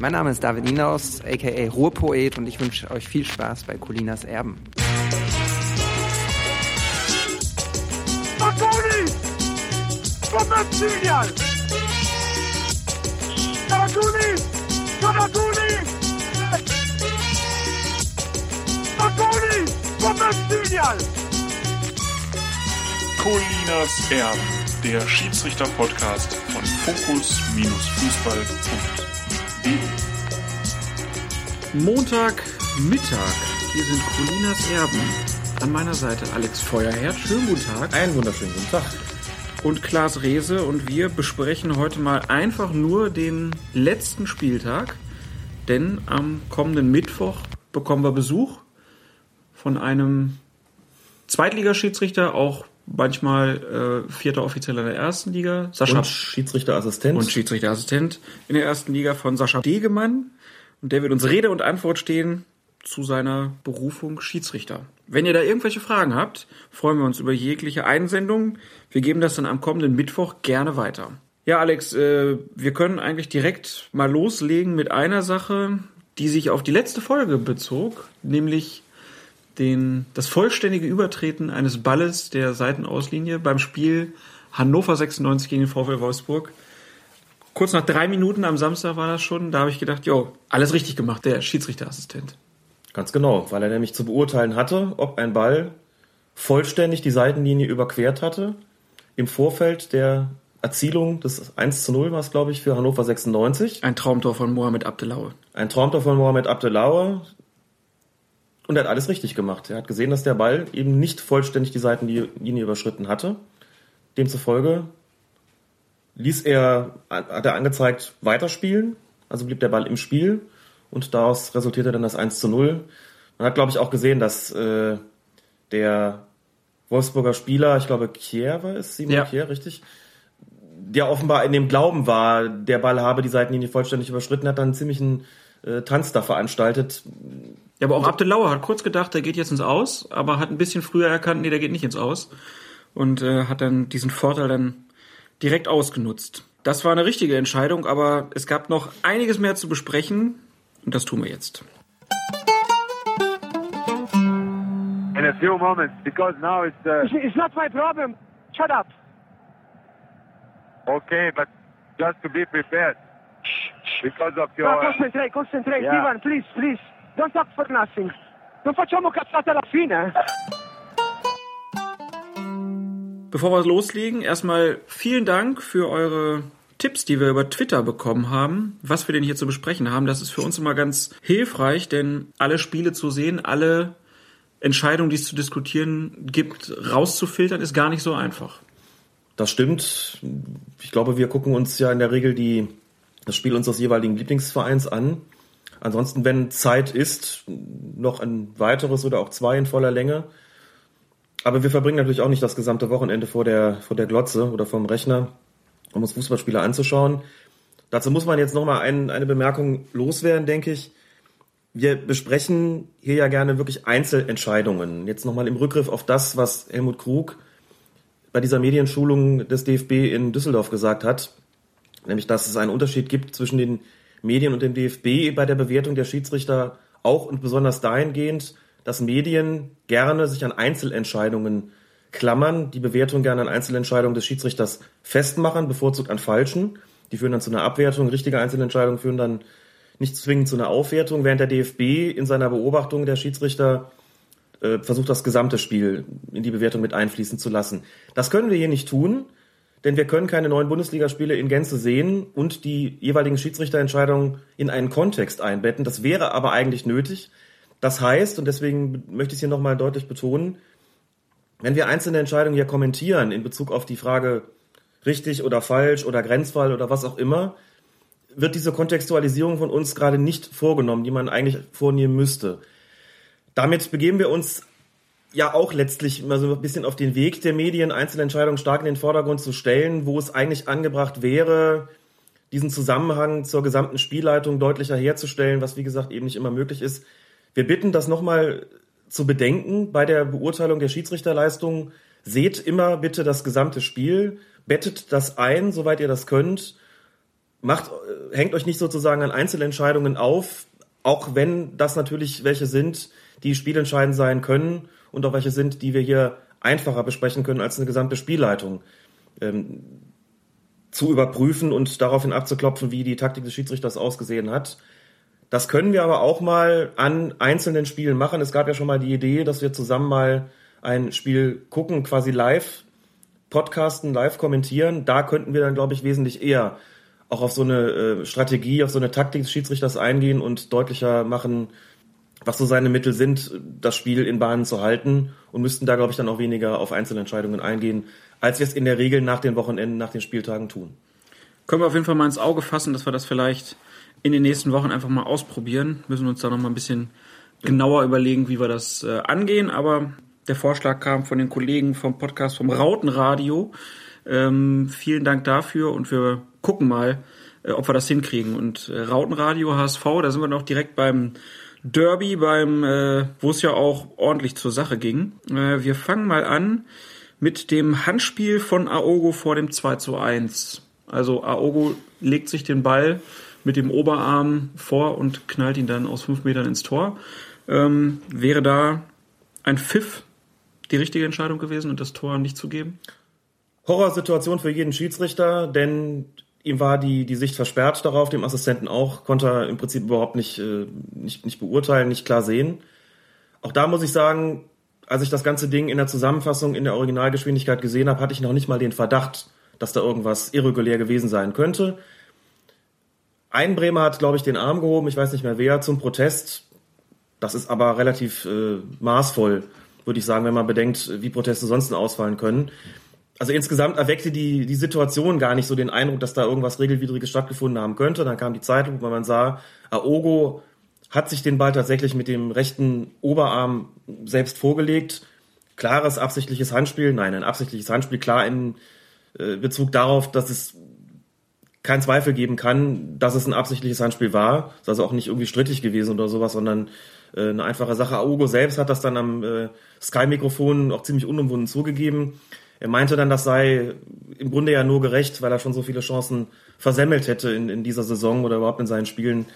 Mein Name ist David Ninaus, aka Ruhrpoet und ich wünsche euch viel Spaß bei Colinas Erben. Marconi! Kommerzial! Marconi! Marconi! Marconi! Kommerzial! Colinas Erben, der Schiedsrichter-Podcast von Fokus-Fußball.de. Montagmittag. Hier sind Colinas Erben. An meiner Seite Alex Feuerherd. Schönen guten Tag. Einen wunderschönen guten Tag. Und Klaas Rehse. Und wir besprechen heute mal einfach nur den letzten Spieltag. Denn am kommenden Mittwoch bekommen wir Besuch von einem Zweitligaschiedsrichter, auch manchmal äh, vierter Offizieller der ersten Liga. Sascha Und Schiedsrichterassistent. und Schiedsrichterassistent in der ersten Liga von Sascha Degemann. Und der wird uns Rede und Antwort stehen zu seiner Berufung Schiedsrichter. Wenn ihr da irgendwelche Fragen habt, freuen wir uns über jegliche Einsendung. Wir geben das dann am kommenden Mittwoch gerne weiter. Ja, Alex, äh, wir können eigentlich direkt mal loslegen mit einer Sache, die sich auf die letzte Folge bezog, nämlich den, das vollständige Übertreten eines Balles der Seitenauslinie beim Spiel Hannover 96 gegen den VfL Wolfsburg. Kurz nach drei Minuten am Samstag war das schon, da habe ich gedacht, jo, alles richtig gemacht, der Schiedsrichterassistent. Ganz genau, weil er nämlich zu beurteilen hatte, ob ein Ball vollständig die Seitenlinie überquert hatte. Im Vorfeld der Erzielung des 1 zu 0 war es, glaube ich, für Hannover 96. Ein Traumtor von Mohamed Abdelaue. Ein Traumtor von Mohamed Abdelaue. Und er hat alles richtig gemacht. Er hat gesehen, dass der Ball eben nicht vollständig die Seitenlinie überschritten hatte. Demzufolge ließ er, hat er angezeigt, weiterspielen. Also blieb der Ball im Spiel. Und daraus resultierte dann das 1 zu 0. Man hat, glaube ich, auch gesehen, dass äh, der Wolfsburger Spieler, ich glaube, Kier war es, Simon Ja. Kier, richtig, der offenbar in dem Glauben war, der Ball habe die Seitenlinie vollständig überschritten, hat dann einen ziemlichen äh, Tanz da veranstaltet. Ja, aber auch Abdelaue hat kurz gedacht, der geht jetzt ins Aus, aber hat ein bisschen früher erkannt, nee, der geht nicht ins Aus. Und äh, hat dann diesen Vorteil dann direkt ausgenutzt. Das war eine richtige Entscheidung, aber es gab noch einiges mehr zu besprechen und das tun wir jetzt. In a few moments, because now it's uh, It's not my problem. Shut up. okay, but just to be prepared. Because of your. No, concentrate, concentrate. Yeah. Ivan, please, please. Don't talk for nothing. Non facciamo cazzate alla fine. Bevor wir loslegen, erstmal vielen Dank für eure Tipps, die wir über Twitter bekommen haben, was wir denn hier zu besprechen haben. Das ist für uns immer ganz hilfreich, denn alle Spiele zu sehen, alle Entscheidungen, die es zu diskutieren gibt, rauszufiltern, ist gar nicht so einfach. Das stimmt. Ich glaube, wir gucken uns ja in der Regel die, das Spiel unseres jeweiligen Lieblingsvereins an. Ansonsten, wenn Zeit ist, noch ein weiteres oder auch zwei in voller Länge. Aber wir verbringen natürlich auch nicht das gesamte Wochenende vor der, vor der Glotze oder vom Rechner, um uns Fußballspiele anzuschauen. Dazu muss man jetzt nochmal ein, eine Bemerkung loswerden, denke ich. Wir besprechen hier ja gerne wirklich Einzelentscheidungen. Jetzt nochmal im Rückgriff auf das, was Helmut Krug bei dieser Medienschulung des DFB in Düsseldorf gesagt hat, nämlich dass es einen Unterschied gibt zwischen den Medien und dem DFB bei der Bewertung der Schiedsrichter auch und besonders dahingehend, dass Medien gerne sich an Einzelentscheidungen klammern, die Bewertung gerne an Einzelentscheidungen des Schiedsrichters festmachen, bevorzugt an falschen. Die führen dann zu einer Abwertung, richtige Einzelentscheidungen führen dann nicht zwingend zu einer Aufwertung, während der DFB in seiner Beobachtung der Schiedsrichter äh, versucht, das gesamte Spiel in die Bewertung mit einfließen zu lassen. Das können wir hier nicht tun, denn wir können keine neuen Bundesligaspiele in Gänze sehen und die jeweiligen Schiedsrichterentscheidungen in einen Kontext einbetten. Das wäre aber eigentlich nötig. Das heißt, und deswegen möchte ich es hier nochmal deutlich betonen, wenn wir einzelne Entscheidungen hier kommentieren in Bezug auf die Frage richtig oder falsch oder Grenzfall oder was auch immer, wird diese Kontextualisierung von uns gerade nicht vorgenommen, die man eigentlich vornehmen müsste. Damit begeben wir uns ja auch letztlich mal so ein bisschen auf den Weg der Medien, einzelne Entscheidungen stark in den Vordergrund zu stellen, wo es eigentlich angebracht wäre, diesen Zusammenhang zur gesamten Spielleitung deutlicher herzustellen, was wie gesagt eben nicht immer möglich ist. Wir bitten das nochmal zu bedenken bei der Beurteilung der Schiedsrichterleistung. Seht immer bitte das gesamte Spiel, bettet das ein, soweit ihr das könnt macht, äh, hängt euch nicht sozusagen an Einzelentscheidungen auf, auch wenn das natürlich welche sind, die spielentscheidend sein können und auch welche sind, die wir hier einfacher besprechen können als eine gesamte Spielleitung. Ähm, zu überprüfen und daraufhin abzuklopfen, wie die Taktik des Schiedsrichters ausgesehen hat. Das können wir aber auch mal an einzelnen Spielen machen. Es gab ja schon mal die Idee, dass wir zusammen mal ein Spiel gucken, quasi live podcasten, live kommentieren. Da könnten wir dann, glaube ich, wesentlich eher auch auf so eine äh, Strategie, auf so eine Taktik des Schiedsrichters eingehen und deutlicher machen, was so seine Mittel sind, das Spiel in Bahnen zu halten und müssten da, glaube ich, dann auch weniger auf Einzelentscheidungen eingehen, als wir es in der Regel nach den Wochenenden, nach den Spieltagen tun. Können wir auf jeden Fall mal ins Auge fassen, dass wir das vielleicht in den nächsten Wochen einfach mal ausprobieren. Müssen uns da noch mal ein bisschen genauer überlegen, wie wir das äh, angehen. Aber der Vorschlag kam von den Kollegen vom Podcast vom Rautenradio. Ähm, vielen Dank dafür und wir gucken mal, äh, ob wir das hinkriegen. Und äh, Rautenradio HSV, da sind wir noch direkt beim Derby, beim, äh, wo es ja auch ordentlich zur Sache ging. Äh, wir fangen mal an mit dem Handspiel von Aogo vor dem 2 zu 1. Also Aogo legt sich den Ball mit dem Oberarm vor und knallt ihn dann aus fünf Metern ins Tor. Ähm, wäre da ein Pfiff die richtige Entscheidung gewesen und das Tor nicht zu geben? Horrorsituation für jeden Schiedsrichter, denn ihm war die, die Sicht versperrt darauf, dem Assistenten auch, konnte er im Prinzip überhaupt nicht, äh, nicht, nicht beurteilen, nicht klar sehen. Auch da muss ich sagen, als ich das ganze Ding in der Zusammenfassung in der Originalgeschwindigkeit gesehen habe, hatte ich noch nicht mal den Verdacht, dass da irgendwas irregulär gewesen sein könnte. Ein Bremer hat, glaube ich, den Arm gehoben, ich weiß nicht mehr wer, zum Protest. Das ist aber relativ äh, maßvoll, würde ich sagen, wenn man bedenkt, wie Proteste sonst ausfallen können. Also insgesamt erweckte die, die Situation gar nicht so den Eindruck, dass da irgendwas Regelwidriges stattgefunden haben könnte. Dann kam die Zeitung, wo man sah, Aogo hat sich den Ball tatsächlich mit dem rechten Oberarm selbst vorgelegt. Klares absichtliches Handspiel, nein, ein absichtliches Handspiel, klar in äh, Bezug darauf, dass es keinen Zweifel geben kann, dass es ein absichtliches Handspiel war. Das ist also auch nicht irgendwie strittig gewesen oder sowas, sondern äh, eine einfache Sache. Aogo selbst hat das dann am äh, Sky-Mikrofon auch ziemlich unumwunden zugegeben. Er meinte dann, das sei im Grunde ja nur gerecht, weil er schon so viele Chancen versemmelt hätte in, in dieser Saison oder überhaupt in seinen Spielen,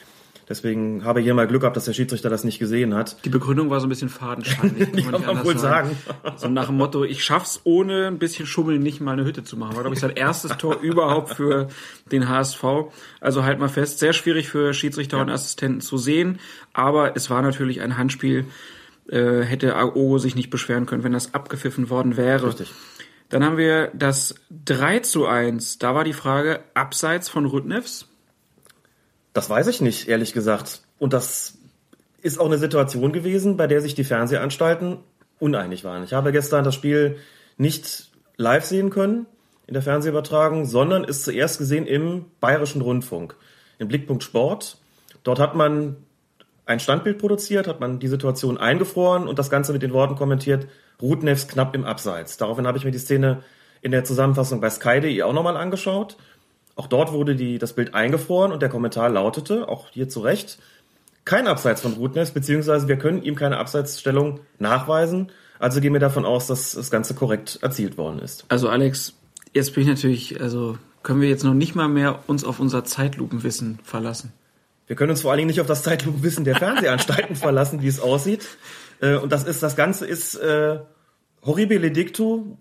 Deswegen habe ich hier mal Glück gehabt, dass der Schiedsrichter das nicht gesehen hat. Die Begründung war so ein bisschen fadenscheinig. kann man, man wohl sagen. sagen. So nach dem Motto, ich schaff's ohne ein bisschen Schummeln nicht mal eine Hütte zu machen. War, glaube ich, sein erstes Tor überhaupt für den HSV. Also halt mal fest, sehr schwierig für Schiedsrichter ja. und Assistenten zu sehen. Aber es war natürlich ein Handspiel. Äh, hätte Aogo sich nicht beschweren können, wenn das abgepfiffen worden wäre. Richtig. Dann haben wir das 3 zu 1. Da war die Frage, abseits von Rüdnevs. Das weiß ich nicht, ehrlich gesagt. Und das ist auch eine Situation gewesen, bei der sich die Fernsehanstalten uneinig waren. Ich habe gestern das Spiel nicht live sehen können in der Fernsehübertragung, sondern ist zuerst gesehen im Bayerischen Rundfunk, im Blickpunkt Sport. Dort hat man ein Standbild produziert, hat man die Situation eingefroren und das Ganze mit den Worten kommentiert, Rudnevs knapp im Abseits. Daraufhin habe ich mir die Szene in der Zusammenfassung bei Sky.de auch nochmal angeschaut auch dort wurde die, das Bild eingefroren und der Kommentar lautete, auch hier zu Recht, kein Abseits von Rudness, beziehungsweise wir können ihm keine Abseitsstellung nachweisen. Also gehen wir davon aus, dass das Ganze korrekt erzielt worden ist. Also Alex, jetzt bin ich natürlich, also können wir jetzt noch nicht mal mehr uns auf unser Zeitlupenwissen verlassen. Wir können uns vor allen Dingen nicht auf das Zeitlupenwissen der Fernsehanstalten verlassen, wie es aussieht. Äh, und das ist, das Ganze ist äh, horribile dictu.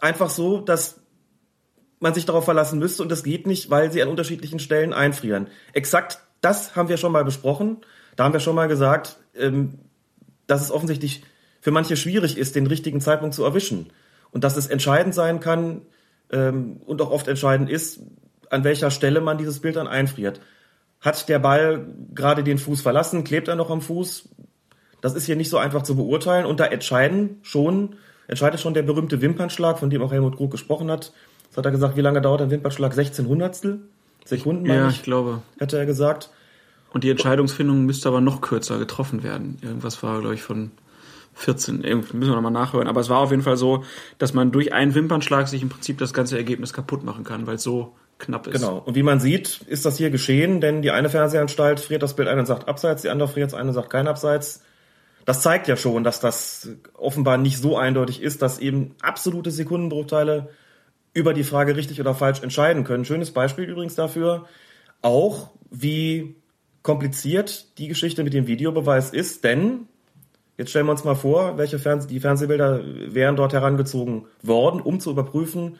Einfach so, dass man sich darauf verlassen müsste und das geht nicht, weil sie an unterschiedlichen Stellen einfrieren. Exakt das haben wir schon mal besprochen. Da haben wir schon mal gesagt, ähm, dass es offensichtlich für manche schwierig ist, den richtigen Zeitpunkt zu erwischen. Und dass es entscheidend sein kann ähm, und auch oft entscheidend ist, an welcher Stelle man dieses Bild dann einfriert. Hat der Ball gerade den Fuß verlassen? Klebt er noch am Fuß? Das ist hier nicht so einfach zu beurteilen. Und da entscheiden schon, entscheidet schon der berühmte Wimpernschlag, von dem auch Helmut Krug gesprochen hat, was hat er gesagt, wie lange dauert ein Wimpernschlag? 16 Hundertstel? Sekunden, meine ja, ich, ich glaube. Hätte er gesagt. Und die Entscheidungsfindung müsste aber noch kürzer getroffen werden. Irgendwas war, glaube ich, von 14. Irgendwie müssen wir nochmal nachhören. Aber es war auf jeden Fall so, dass man durch einen Wimpernschlag sich im Prinzip das ganze Ergebnis kaputt machen kann, weil es so knapp ist. Genau. Und wie man sieht, ist das hier geschehen, denn die eine Fernsehanstalt friert das Bild ein und sagt Abseits, die andere friert es ein und sagt kein Abseits. Das zeigt ja schon, dass das offenbar nicht so eindeutig ist, dass eben absolute Sekundenbruchteile über die Frage richtig oder falsch entscheiden können. Schönes Beispiel übrigens dafür. auch, wie kompliziert die Geschichte mit dem Videobeweis ist, denn jetzt stellen wir uns mal vor, welche Fernseh die Fernsehbilder wären dort herangezogen worden, um zu überprüfen,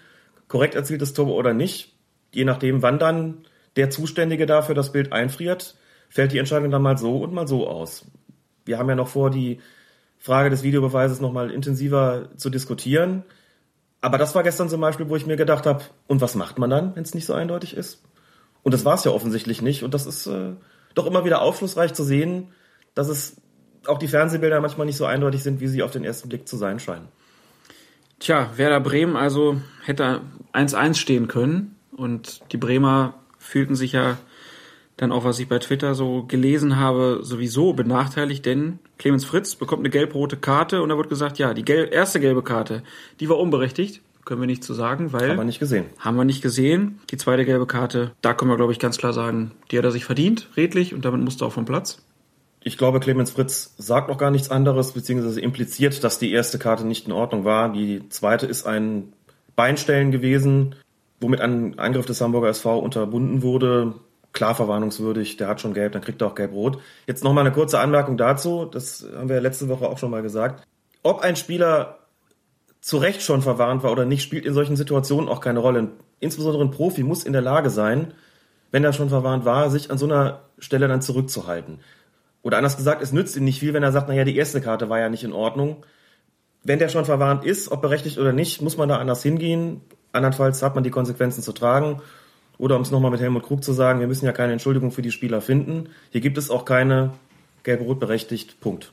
korrekt erzieltes Tor oder nicht. Je nachdem, wann dann der Zuständige dafür das Bild einfriert, fällt die Entscheidung dann mal so und mal so aus. Wir haben ja noch vor, die Frage des Videobeweises nochmal intensiver zu diskutieren. Aber das war gestern zum Beispiel, wo ich mir gedacht habe, und was macht man dann, wenn es nicht so eindeutig ist? Und das war es ja offensichtlich nicht. Und das ist äh, doch immer wieder aufschlussreich zu sehen, dass es auch die Fernsehbilder manchmal nicht so eindeutig sind, wie sie auf den ersten Blick zu sein scheinen. Tja, Werder Bremen also hätte 1-1 stehen können. Und die Bremer fühlten sich ja dann auch, was ich bei Twitter so gelesen habe, sowieso benachteiligt, denn Clemens Fritz bekommt eine gelb-rote Karte und da wird gesagt, ja, die gelb erste gelbe Karte, die war unberechtigt. Können wir nicht zu so sagen, weil. Haben wir nicht gesehen. Haben wir nicht gesehen. Die zweite gelbe Karte, da können wir, glaube ich, ganz klar sagen, die hat er sich verdient, redlich, und damit musste er auch vom Platz. Ich glaube, Clemens Fritz sagt auch gar nichts anderes, beziehungsweise impliziert, dass die erste Karte nicht in Ordnung war. Die zweite ist ein Beinstellen gewesen, womit ein Angriff des Hamburger SV unterbunden wurde klar verwarnungswürdig, der hat schon gelb, dann kriegt er auch gelb-rot. Jetzt nochmal eine kurze Anmerkung dazu, das haben wir letzte Woche auch schon mal gesagt. Ob ein Spieler zu Recht schon verwarnt war oder nicht, spielt in solchen Situationen auch keine Rolle. Insbesondere ein Profi muss in der Lage sein, wenn er schon verwarnt war, sich an so einer Stelle dann zurückzuhalten. Oder anders gesagt, es nützt ihm nicht viel, wenn er sagt, naja, die erste Karte war ja nicht in Ordnung. Wenn der schon verwarnt ist, ob berechtigt oder nicht, muss man da anders hingehen. Andernfalls hat man die Konsequenzen zu tragen. Oder um es nochmal mit Helmut Krug zu sagen, wir müssen ja keine Entschuldigung für die Spieler finden. Hier gibt es auch keine gelb-rot berechtigt. Punkt.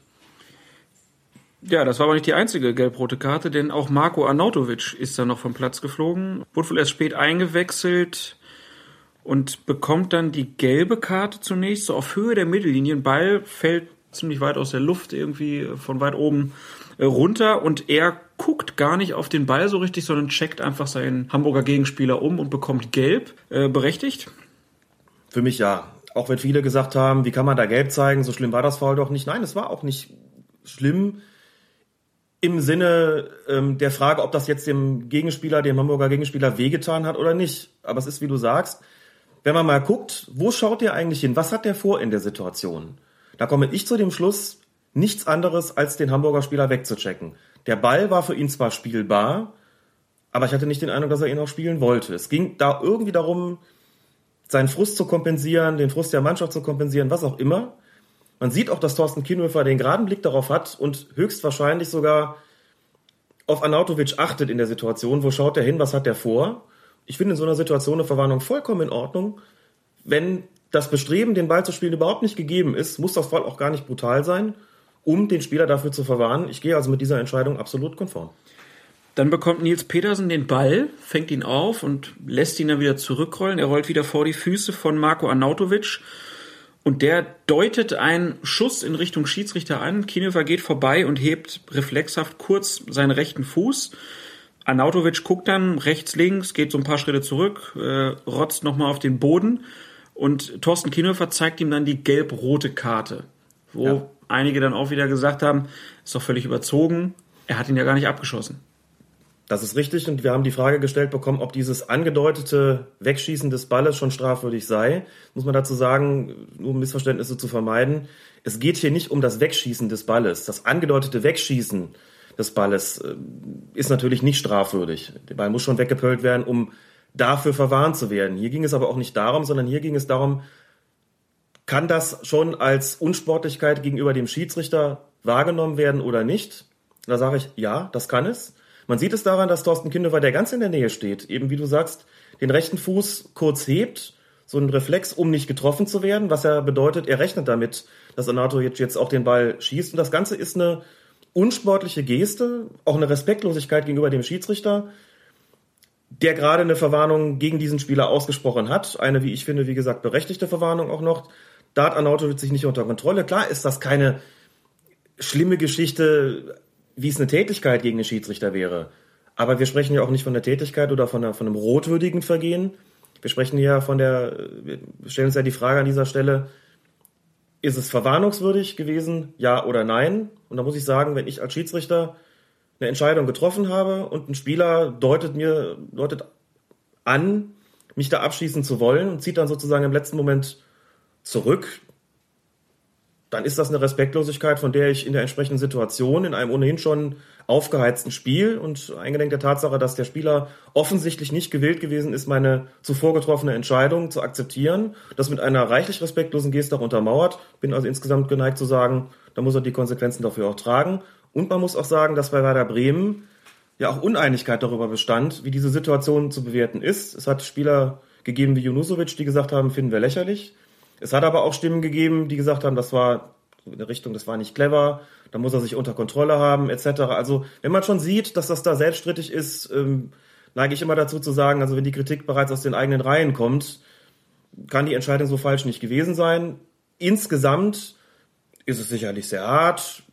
Ja, das war aber nicht die einzige gelb-rote Karte, denn auch Marco Arnautovic ist dann noch vom Platz geflogen, wurde wohl erst spät eingewechselt und bekommt dann die gelbe Karte zunächst, so auf Höhe der Mittellinie. Ball fällt ziemlich weit aus der Luft, irgendwie von weit oben runter und er guckt gar nicht auf den Ball so richtig, sondern checkt einfach seinen Hamburger Gegenspieler um und bekommt gelb. Äh, berechtigt? Für mich ja. Auch wenn viele gesagt haben, wie kann man da gelb zeigen, so schlimm war das Foul doch nicht. Nein, es war auch nicht schlimm im Sinne ähm, der Frage, ob das jetzt dem Gegenspieler, dem Hamburger Gegenspieler wehgetan hat oder nicht. Aber es ist, wie du sagst, wenn man mal guckt, wo schaut der eigentlich hin? Was hat der vor in der Situation? Da komme ich zu dem Schluss, nichts anderes als den Hamburger Spieler wegzuchecken. Der Ball war für ihn zwar spielbar, aber ich hatte nicht den Eindruck, dass er ihn auch spielen wollte. Es ging da irgendwie darum, seinen Frust zu kompensieren, den Frust der Mannschaft zu kompensieren, was auch immer. Man sieht auch, dass Thorsten Kienhöfer den geraden Blick darauf hat und höchstwahrscheinlich sogar auf Anautovic achtet in der Situation. Wo schaut er hin? Was hat er vor? Ich finde in so einer Situation eine Verwarnung vollkommen in Ordnung. Wenn das Bestreben, den Ball zu spielen, überhaupt nicht gegeben ist, muss das Fall auch gar nicht brutal sein um den Spieler dafür zu verwahren. Ich gehe also mit dieser Entscheidung absolut konform. Dann bekommt Nils Petersen den Ball, fängt ihn auf und lässt ihn dann wieder zurückrollen. Er rollt wieder vor die Füße von Marco Arnautovic. Und der deutet einen Schuss in Richtung Schiedsrichter an. Kienhofer geht vorbei und hebt reflexhaft kurz seinen rechten Fuß. Arnautovic guckt dann rechts, links, geht so ein paar Schritte zurück, äh, rotzt nochmal auf den Boden. Und Thorsten Kienhofer zeigt ihm dann die gelb-rote Karte, wo ja einige dann auch wieder gesagt haben, ist doch völlig überzogen, er hat ihn ja gar nicht abgeschossen. Das ist richtig und wir haben die Frage gestellt bekommen, ob dieses angedeutete Wegschießen des Balles schon strafwürdig sei. Muss man dazu sagen, nur um Missverständnisse zu vermeiden, es geht hier nicht um das Wegschießen des Balles. Das angedeutete Wegschießen des Balles äh, ist natürlich nicht strafwürdig. Der Ball muss schon weggepölt werden, um dafür verwarnt zu werden. Hier ging es aber auch nicht darum, sondern hier ging es darum, kann das schon als Unsportlichkeit gegenüber dem Schiedsrichter wahrgenommen werden oder nicht? Da sage ich, ja, das kann es. Man sieht es daran, dass Thorsten Kindewer, der ganz in der Nähe steht, eben wie du sagst, den rechten Fuß kurz hebt, so ein Reflex, um nicht getroffen zu werden, was ja bedeutet, er rechnet damit, dass Anato jetzt auch den Ball schießt. Und das Ganze ist eine unsportliche Geste, auch eine Respektlosigkeit gegenüber dem Schiedsrichter, der gerade eine Verwarnung gegen diesen Spieler ausgesprochen hat. Eine, wie ich finde, wie gesagt, berechtigte Verwarnung auch noch. Da hat Arnautovic sich nicht unter Kontrolle. Klar ist das keine schlimme Geschichte, wie es eine Tätigkeit gegen den Schiedsrichter wäre. Aber wir sprechen ja auch nicht von der Tätigkeit oder von, einer, von einem rotwürdigen Vergehen. Wir sprechen ja von der, wir stellen uns ja die Frage an dieser Stelle, ist es verwarnungswürdig gewesen, ja oder nein? Und da muss ich sagen, wenn ich als Schiedsrichter eine Entscheidung getroffen habe und ein Spieler deutet mir, deutet an, mich da abschießen zu wollen und zieht dann sozusagen im letzten Moment zurück, dann ist das eine Respektlosigkeit, von der ich in der entsprechenden Situation, in einem ohnehin schon aufgeheizten Spiel und eingedenk der Tatsache, dass der Spieler offensichtlich nicht gewillt gewesen ist, meine zuvor getroffene Entscheidung zu akzeptieren, das mit einer reichlich respektlosen Geste auch untermauert, bin also insgesamt geneigt zu sagen, da muss er die Konsequenzen dafür auch tragen. Und man muss auch sagen, dass bei Werder Bremen ja auch Uneinigkeit darüber bestand, wie diese Situation zu bewerten ist. Es hat Spieler gegeben wie Junusovic, die gesagt haben, finden wir lächerlich. Es hat aber auch Stimmen gegeben, die gesagt haben, das war in der Richtung, das war nicht clever, da muss er sich unter Kontrolle haben, etc. Also wenn man schon sieht, dass das da selbststrittig ist, ähm, neige ich immer dazu zu sagen, also wenn die Kritik bereits aus den eigenen Reihen kommt, kann die Entscheidung so falsch nicht gewesen sein. Insgesamt ist es sicherlich sehr hart.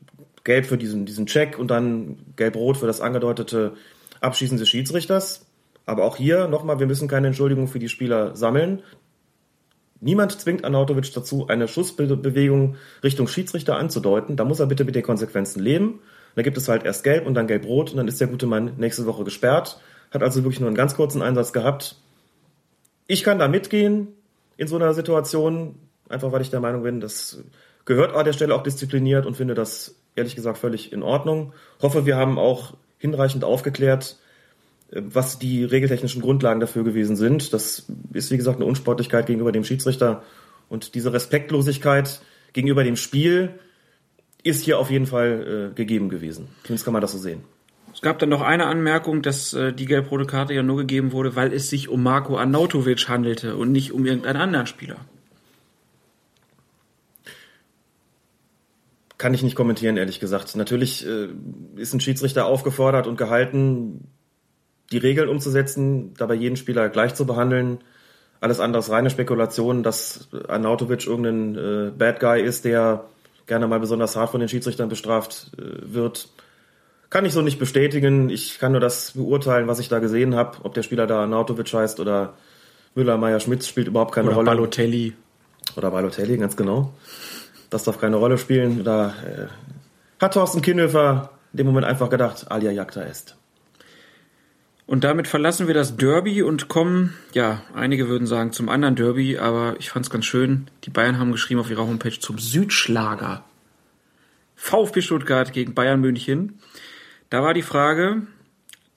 Gelb für diesen, diesen Check und dann gelb-rot für das angedeutete Abschießen des Schiedsrichters. Aber auch hier nochmal, wir müssen keine Entschuldigung für die Spieler sammeln. Niemand zwingt Arnautovic dazu, eine Schussbewegung Richtung Schiedsrichter anzudeuten. Da muss er bitte mit den Konsequenzen leben. Da gibt es halt erst gelb und dann gelb-rot und dann ist der gute Mann nächste Woche gesperrt. Hat also wirklich nur einen ganz kurzen Einsatz gehabt. Ich kann da mitgehen in so einer Situation, einfach weil ich der Meinung bin, das gehört an der Stelle auch diszipliniert und finde das ehrlich gesagt völlig in Ordnung. Hoffe, wir haben auch hinreichend aufgeklärt, was die regeltechnischen Grundlagen dafür gewesen sind. Das ist, wie gesagt, eine Unsportlichkeit gegenüber dem Schiedsrichter. Und diese Respektlosigkeit gegenüber dem Spiel ist hier auf jeden Fall äh, gegeben gewesen. Zumindest kann man das so sehen. Es gab dann noch eine Anmerkung, dass äh, die gelb-rote Karte ja nur gegeben wurde, weil es sich um Marco Arnautovic handelte und nicht um irgendeinen anderen Spieler. Kann ich nicht kommentieren, ehrlich gesagt. Natürlich äh, ist ein Schiedsrichter aufgefordert und gehalten, die Regeln umzusetzen, dabei jeden Spieler gleich zu behandeln. Alles andere ist reine Spekulation, dass Arnautovic irgendein äh, Bad Guy ist, der gerne mal besonders hart von den Schiedsrichtern bestraft äh, wird. Kann ich so nicht bestätigen. Ich kann nur das beurteilen, was ich da gesehen habe. Ob der Spieler da Arnautovic heißt oder Müller, Meier, Schmitz spielt überhaupt keine Oder Rolle. Balotelli. Oder Balotelli, ganz genau. Das darf keine Rolle spielen. Da äh, hat Thorsten Kinnhöfer in dem Moment einfach gedacht, alia jacta est. Und damit verlassen wir das Derby und kommen, ja, einige würden sagen zum anderen Derby, aber ich fand es ganz schön. Die Bayern haben geschrieben auf ihrer Homepage zum Südschlager. VfB Stuttgart gegen Bayern München. Da war die Frage,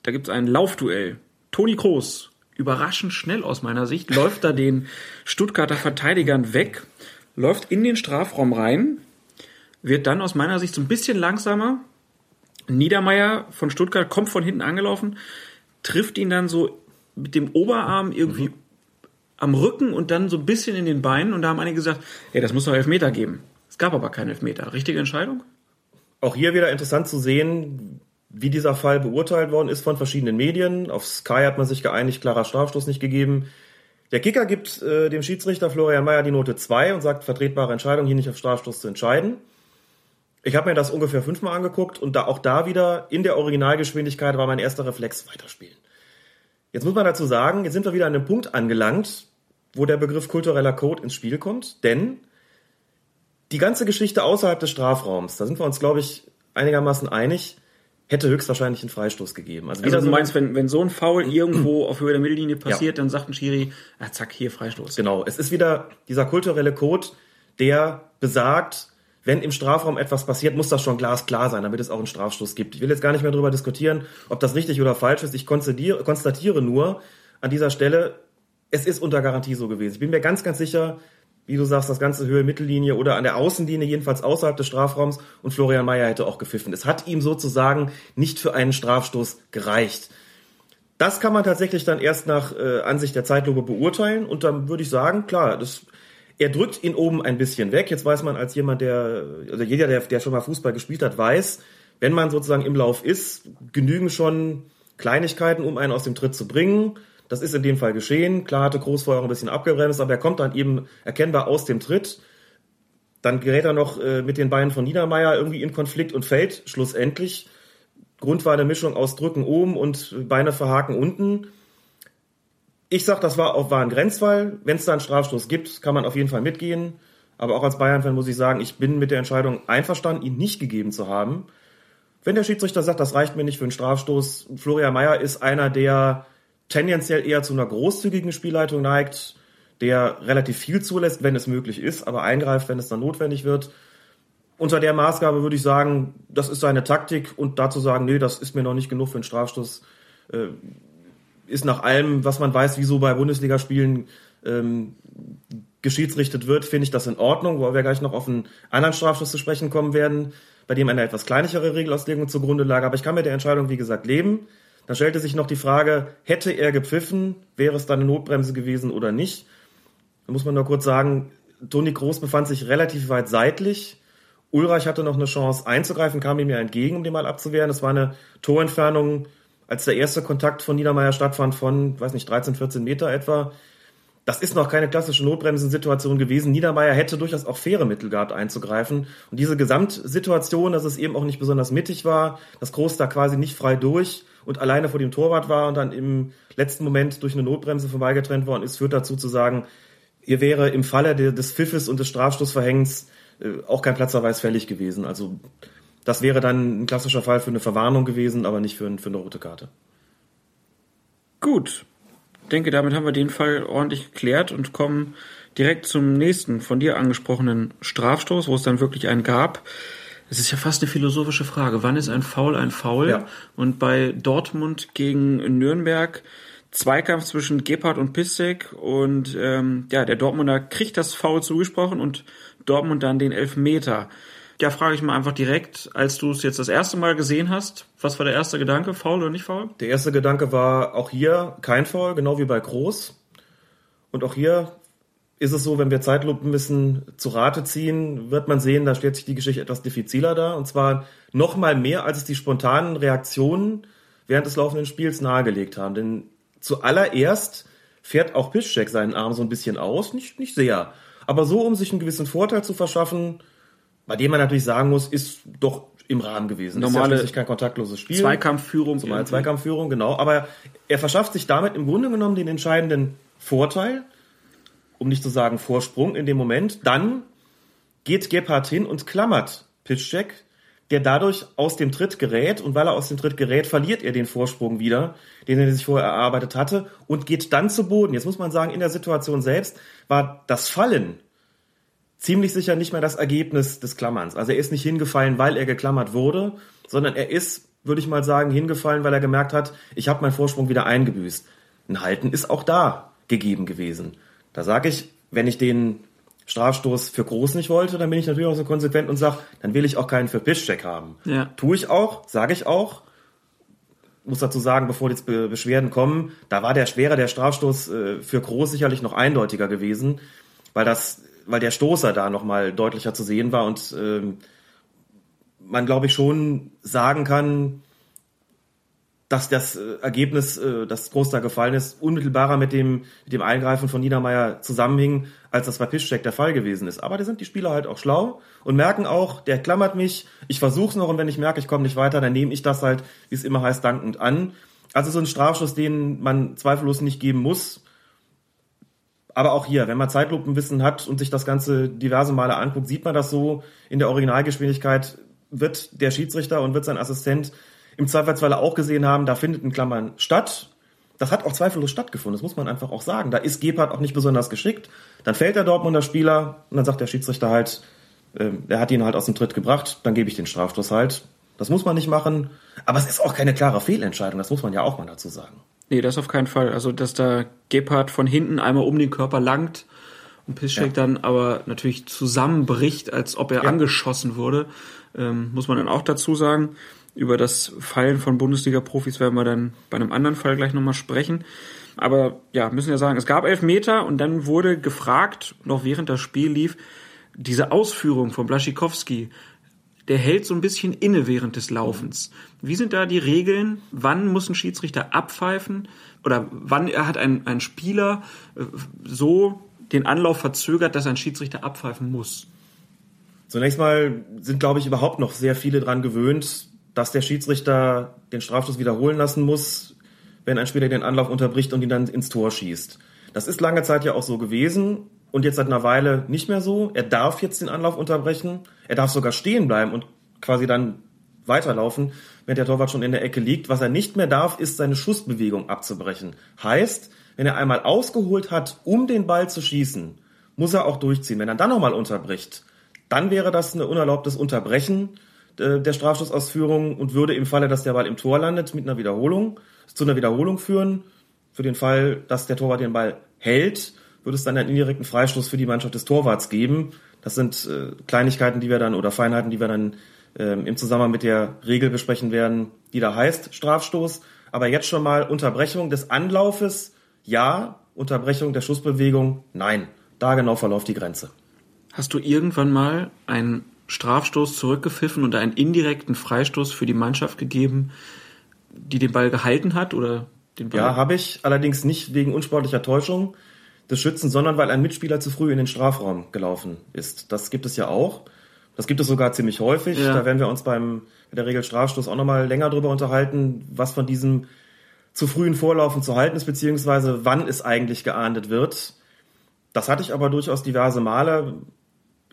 da gibt es ein Laufduell. Toni Kroos, überraschend schnell aus meiner Sicht, läuft da den Stuttgarter Verteidigern weg, läuft in den Strafraum rein, wird dann aus meiner Sicht so ein bisschen langsamer. Niedermeyer von Stuttgart kommt von hinten angelaufen, trifft ihn dann so mit dem Oberarm irgendwie Mhm. am Rücken und dann so ein bisschen in den Beinen und da haben einige gesagt, ey, das muss doch Elfmeter geben. Es gab aber keinen Elfmeter. Richtige Entscheidung? Auch hier wieder interessant zu sehen, wie dieser Fall beurteilt worden ist von verschiedenen Medien. Auf Sky hat man sich geeinigt, klarer Strafstoß nicht gegeben. Der Kicker gibt äh, dem Schiedsrichter Florian Mayer die Note 2 und sagt, vertretbare Entscheidung, hier nicht auf Strafstoß zu entscheiden. Ich habe mir das ungefähr fünfmal angeguckt und da auch da wieder in der Originalgeschwindigkeit war mein erster Reflex weiterspielen. Jetzt muss man dazu sagen, jetzt sind wir wieder an einem Punkt angelangt, wo der Begriff kultureller Code ins Spiel kommt, denn die ganze Geschichte außerhalb des Strafraums, da sind wir uns, glaube ich, einigermaßen einig, hätte höchstwahrscheinlich einen Freistoß gegeben. Also, Also du so meinst, wenn, wenn so ein Foul irgendwo auf Höhe der Mittellinie passiert, dann sagt ein Schiri, ah, zack, hier Freistoß. Genau, es ist wieder dieser kulturelle Code, der besagt, wenn im Strafraum etwas passiert, muss das schon glasklar sein, damit es auch einen Strafstoß gibt. Ich will jetzt gar nicht mehr darüber diskutieren, ob das richtig oder falsch ist. Ich konstatiere, nur an dieser Stelle, es ist unter Garantie so gewesen. Ich bin mir ganz, ganz sicher, wie du sagst, das ganze Höhe Mittellinie oder an der Außenlinie, jedenfalls außerhalb des Strafraums. Und Florian Mayer hätte auch gepfiffen. Es hat ihm sozusagen nicht für einen Strafstoß gereicht. Das kann man tatsächlich dann erst nach äh, Ansicht der Zeitlupe beurteilen. Und dann würde ich sagen, klar, das, er drückt ihn oben ein bisschen weg. Jetzt weiß man als jemand, der, also jeder, der, der schon mal Fußball gespielt hat, weiß, wenn man sozusagen im Lauf ist, genügen schon Kleinigkeiten, um einen aus dem Tritt zu bringen. Das ist in dem Fall geschehen. Klar hatte Groß vorher auch ein bisschen abgebremst, aber er kommt dann eben erkennbar aus dem Tritt. Dann gerät er noch äh, mit den Beinen von Niedermeyer irgendwie in Konflikt und fällt schlussendlich. Grund war eine Mischung aus Drücken oben und Beine verhaken unten. Ich sag, das war, war ein Grenzfall. Wenn es da einen Strafstoß gibt, kann man auf jeden Fall mitgehen. Aber auch als Bayern-Fan muss ich sagen, ich bin mit der Entscheidung einverstanden, ihn nicht gegeben zu haben. Wenn der Schiedsrichter sagt, das reicht mir nicht für einen Strafstoß, Florian Mayer ist einer, der tendenziell eher zu einer großzügigen Spielleitung neigt, der relativ viel zulässt, wenn es möglich ist, aber eingreift, wenn es dann notwendig wird. Unter der Maßgabe würde ich sagen, das ist seine Taktik und dazu sagen, nee, das ist mir noch nicht genug für einen Strafstoß, äh, ist nach allem, was man weiß, wieso bei Bundesligaspielen ähm, geschiedsrichtet wird, finde ich das in Ordnung, wo wir gleich noch auf einen anderen Strafstoß zu sprechen kommen werden, bei dem eine etwas kleinere Regelauslegung zugrunde lag. Aber ich kann mit der Entscheidung, wie gesagt, leben. Dann stellte sich noch die Frage, hätte er gepfiffen, wäre es dann eine Notbremse gewesen oder nicht? Da muss man nur kurz sagen, Toni Groß befand sich relativ weit seitlich. Ulreich hatte noch eine Chance einzugreifen, kam ihm ja entgegen, um den mal abzuwehren. Es war eine Torentfernung, als der erste Kontakt von Niedermeyer stattfand, von, weiß nicht, 13, 14 Meter etwa. Das ist noch keine klassische Notbremsensituation gewesen. Niedermeyer hätte durchaus auch faire Mittel gehabt einzugreifen. Und diese Gesamtsituation, dass es eben auch nicht besonders mittig war, dass Groß da quasi nicht frei durch und alleine vor dem Torwart war und dann im letzten Moment durch eine Notbremse vorbeigetrennt worden ist, führt dazu zu sagen, hier wäre im Falle des Pfiffes und des Strafstoßverhängens äh, auch kein Platzverweis fällig gewesen. Also das wäre dann ein klassischer Fall für eine Verwarnung gewesen, aber nicht für, für eine rote Karte. Gut. Ich denke, damit haben wir den Fall ordentlich geklärt und kommen direkt zum nächsten von dir angesprochenen Strafstoß, wo es dann wirklich einen gab. Es ist ja fast eine philosophische Frage. Wann ist ein Foul ein Foul? Ja. Und bei Dortmund gegen Nürnberg Zweikampf zwischen Gebhardt und Pissek und ähm, ja, der Dortmunder kriegt das Foul zugesprochen und Dortmund dann den Elfmeter. Ja, frage ich mal einfach direkt, als du es jetzt das erste Mal gesehen hast, was war der erste Gedanke, faul oder nicht faul? Der erste Gedanke war auch hier kein Foul, genau wie bei Groß. Und auch hier ist es so, wenn wir Zeitlupen müssen zu Rate ziehen, wird man sehen, da stellt sich die Geschichte etwas diffiziler dar. Und zwar noch mal mehr, als es die spontanen Reaktionen während des laufenden Spiels nahegelegt haben. Denn zuallererst fährt auch Piszczek seinen Arm so ein bisschen aus, nicht, nicht sehr. Aber so, um sich einen gewissen Vorteil zu verschaffen, bei dem man natürlich sagen muss, ist doch im Rahmen gewesen. Normale ist ja kein kontaktloses Spiel. Zweikampfführung. Irgendwie. Zweikampfführung, genau. Aber er verschafft sich damit im Grunde genommen den entscheidenden Vorteil, um nicht zu sagen Vorsprung in dem Moment. Dann geht Gebhardt hin und klammert Piszczek, der dadurch aus dem Tritt gerät. Und weil er aus dem Tritt gerät, verliert er den Vorsprung wieder, den er sich vorher erarbeitet hatte, und geht dann zu Boden. Jetzt muss man sagen, in der Situation selbst war das Fallen ziemlich sicher nicht mehr das Ergebnis des Klammerns. Also er ist nicht hingefallen, weil er geklammert wurde, sondern er ist, würde ich mal sagen, hingefallen, weil er gemerkt hat, ich habe meinen Vorsprung wieder eingebüßt. Ein Halten ist auch da gegeben gewesen. Da sage ich, wenn ich den Strafstoß für groß nicht wollte, dann bin ich natürlich auch so konsequent und sage, dann will ich auch keinen für Piszczek haben. Ja. Tue ich auch, sage ich auch. Muss dazu sagen, bevor jetzt Be Beschwerden kommen, da war der Schwere der Strafstoß äh, für groß sicherlich noch eindeutiger gewesen, weil das weil der Stoßer da nochmal deutlicher zu sehen war und ähm, man, glaube ich, schon sagen kann, dass das äh, Ergebnis, äh, das groß da gefallen ist, unmittelbarer mit dem, mit dem Eingreifen von Niedermeyer zusammenhing, als das bei Piszczek der Fall gewesen ist. Aber da sind die Spieler halt auch schlau und merken auch, der klammert mich, ich versuch's noch und wenn ich merke, ich komme nicht weiter, dann nehme ich das halt, wie es immer heißt, dankend an. Also so ein Strafschuss, den man zweifellos nicht geben muss, aber auch hier, wenn man Zeitlupenwissen hat und sich das Ganze diverse Male anguckt, sieht man das so. In der Originalgeschwindigkeit wird der Schiedsrichter und wird sein Assistent im Zweifelsfalle auch gesehen haben, da findet in Klammern statt. Das hat auch zweifellos stattgefunden, das muss man einfach auch sagen. Da ist Gebhardt auch nicht besonders geschickt. Dann fällt der Dortmunder Spieler und dann sagt der Schiedsrichter halt, äh, er hat ihn halt aus dem Tritt gebracht, dann gebe ich den Strafstoß halt. Das muss man nicht machen. Aber es ist auch keine klare Fehlentscheidung, das muss man ja auch mal dazu sagen. Nee, das auf keinen Fall. Also, dass da Gebhardt von hinten einmal um den Körper langt und Piszczek Ja. dann aber natürlich zusammenbricht, als ob er Ja. angeschossen wurde, ähm, muss man dann auch dazu sagen. Über das Fallen von Bundesliga-Profis werden wir dann bei einem anderen Fall gleich nochmal sprechen. Aber ja, müssen ja sagen, es gab elf Meter und dann wurde gefragt, noch während das Spiel lief, diese Ausführung von Blaschikowski, der hält so ein bisschen inne während des Laufens. Wie sind da die Regeln? Wann muss ein Schiedsrichter abpfeifen? Oder wann hat ein, ein Spieler äh, so den Anlauf verzögert, dass ein Schiedsrichter abpfeifen muss? Zunächst mal sind, glaube ich, überhaupt noch sehr viele dran gewöhnt, dass der Schiedsrichter den Strafstoß wiederholen lassen muss, wenn ein Spieler den Anlauf unterbricht und ihn dann ins Tor schießt. Das ist lange Zeit ja auch so gewesen und jetzt seit einer Weile nicht mehr so. Er darf jetzt den Anlauf unterbrechen. Er darf sogar stehen bleiben und quasi dann weiterlaufen, wenn der Torwart schon in der Ecke liegt. Was er nicht mehr darf, ist seine Schussbewegung abzubrechen. Heißt, wenn er einmal ausgeholt hat, um den Ball zu schießen, muss er auch durchziehen. Wenn er dann nochmal unterbricht, dann wäre das ein unerlaubtes Unterbrechen äh, der Strafschussausführung und würde im Falle, dass der Ball im Tor landet, mit einer Wiederholung, zu einer Wiederholung führen. Für den Fall, dass der Torwart den Ball hält, würde es dann einen indirekten Freistoß für die Mannschaft des Torwarts geben. Das sind äh, Kleinigkeiten, die wir dann oder Feinheiten, die wir dann ähm, im Zusammenhang mit der Regel besprechen werden, die da heißt Strafstoß. Aber jetzt schon mal Unterbrechung des Anlaufes, ja. Unterbrechung der Schussbewegung, nein. Da genau verläuft die Grenze. Hast du irgendwann mal einen Strafstoß zurückgepfiffen und einen indirekten Freistoß für die Mannschaft gegeben, die den Ball gehalten hat oder den Ball? Ja, habe ich. Allerdings nicht wegen unsportlicher Täuschung des Schützen, sondern weil ein Mitspieler zu früh in den Strafraum gelaufen ist. Das gibt es ja auch. Das gibt es sogar ziemlich häufig. Ja. Da werden wir uns beim bei der Regel Strafstoß auch nochmal länger drüber unterhalten, was von diesem zu frühen Vorlaufen zu halten ist, beziehungsweise wann es eigentlich geahndet wird. Das hatte ich aber durchaus diverse Male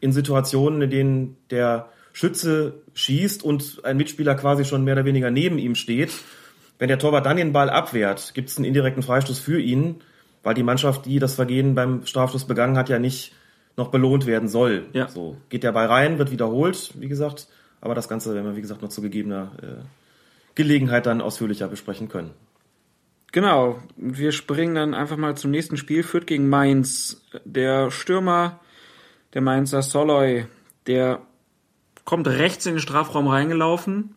in Situationen, in denen der Schütze schießt und ein Mitspieler quasi schon mehr oder weniger neben ihm steht. Wenn der Torwart dann den Ball abwehrt, gibt es einen indirekten Freistoß für ihn, weil die Mannschaft, die das Vergehen beim Strafstoß begangen hat, ja nicht noch belohnt werden soll. Ja. So geht der Ball rein, wird wiederholt, wie gesagt, aber das Ganze werden wir, wie gesagt, noch zu gegebener äh, Gelegenheit dann ausführlicher besprechen können. Genau, wir springen dann einfach mal zum nächsten Spiel. Fürth gegen Mainz. Der Stürmer der Mainzer Soloy, der kommt rechts in den Strafraum reingelaufen,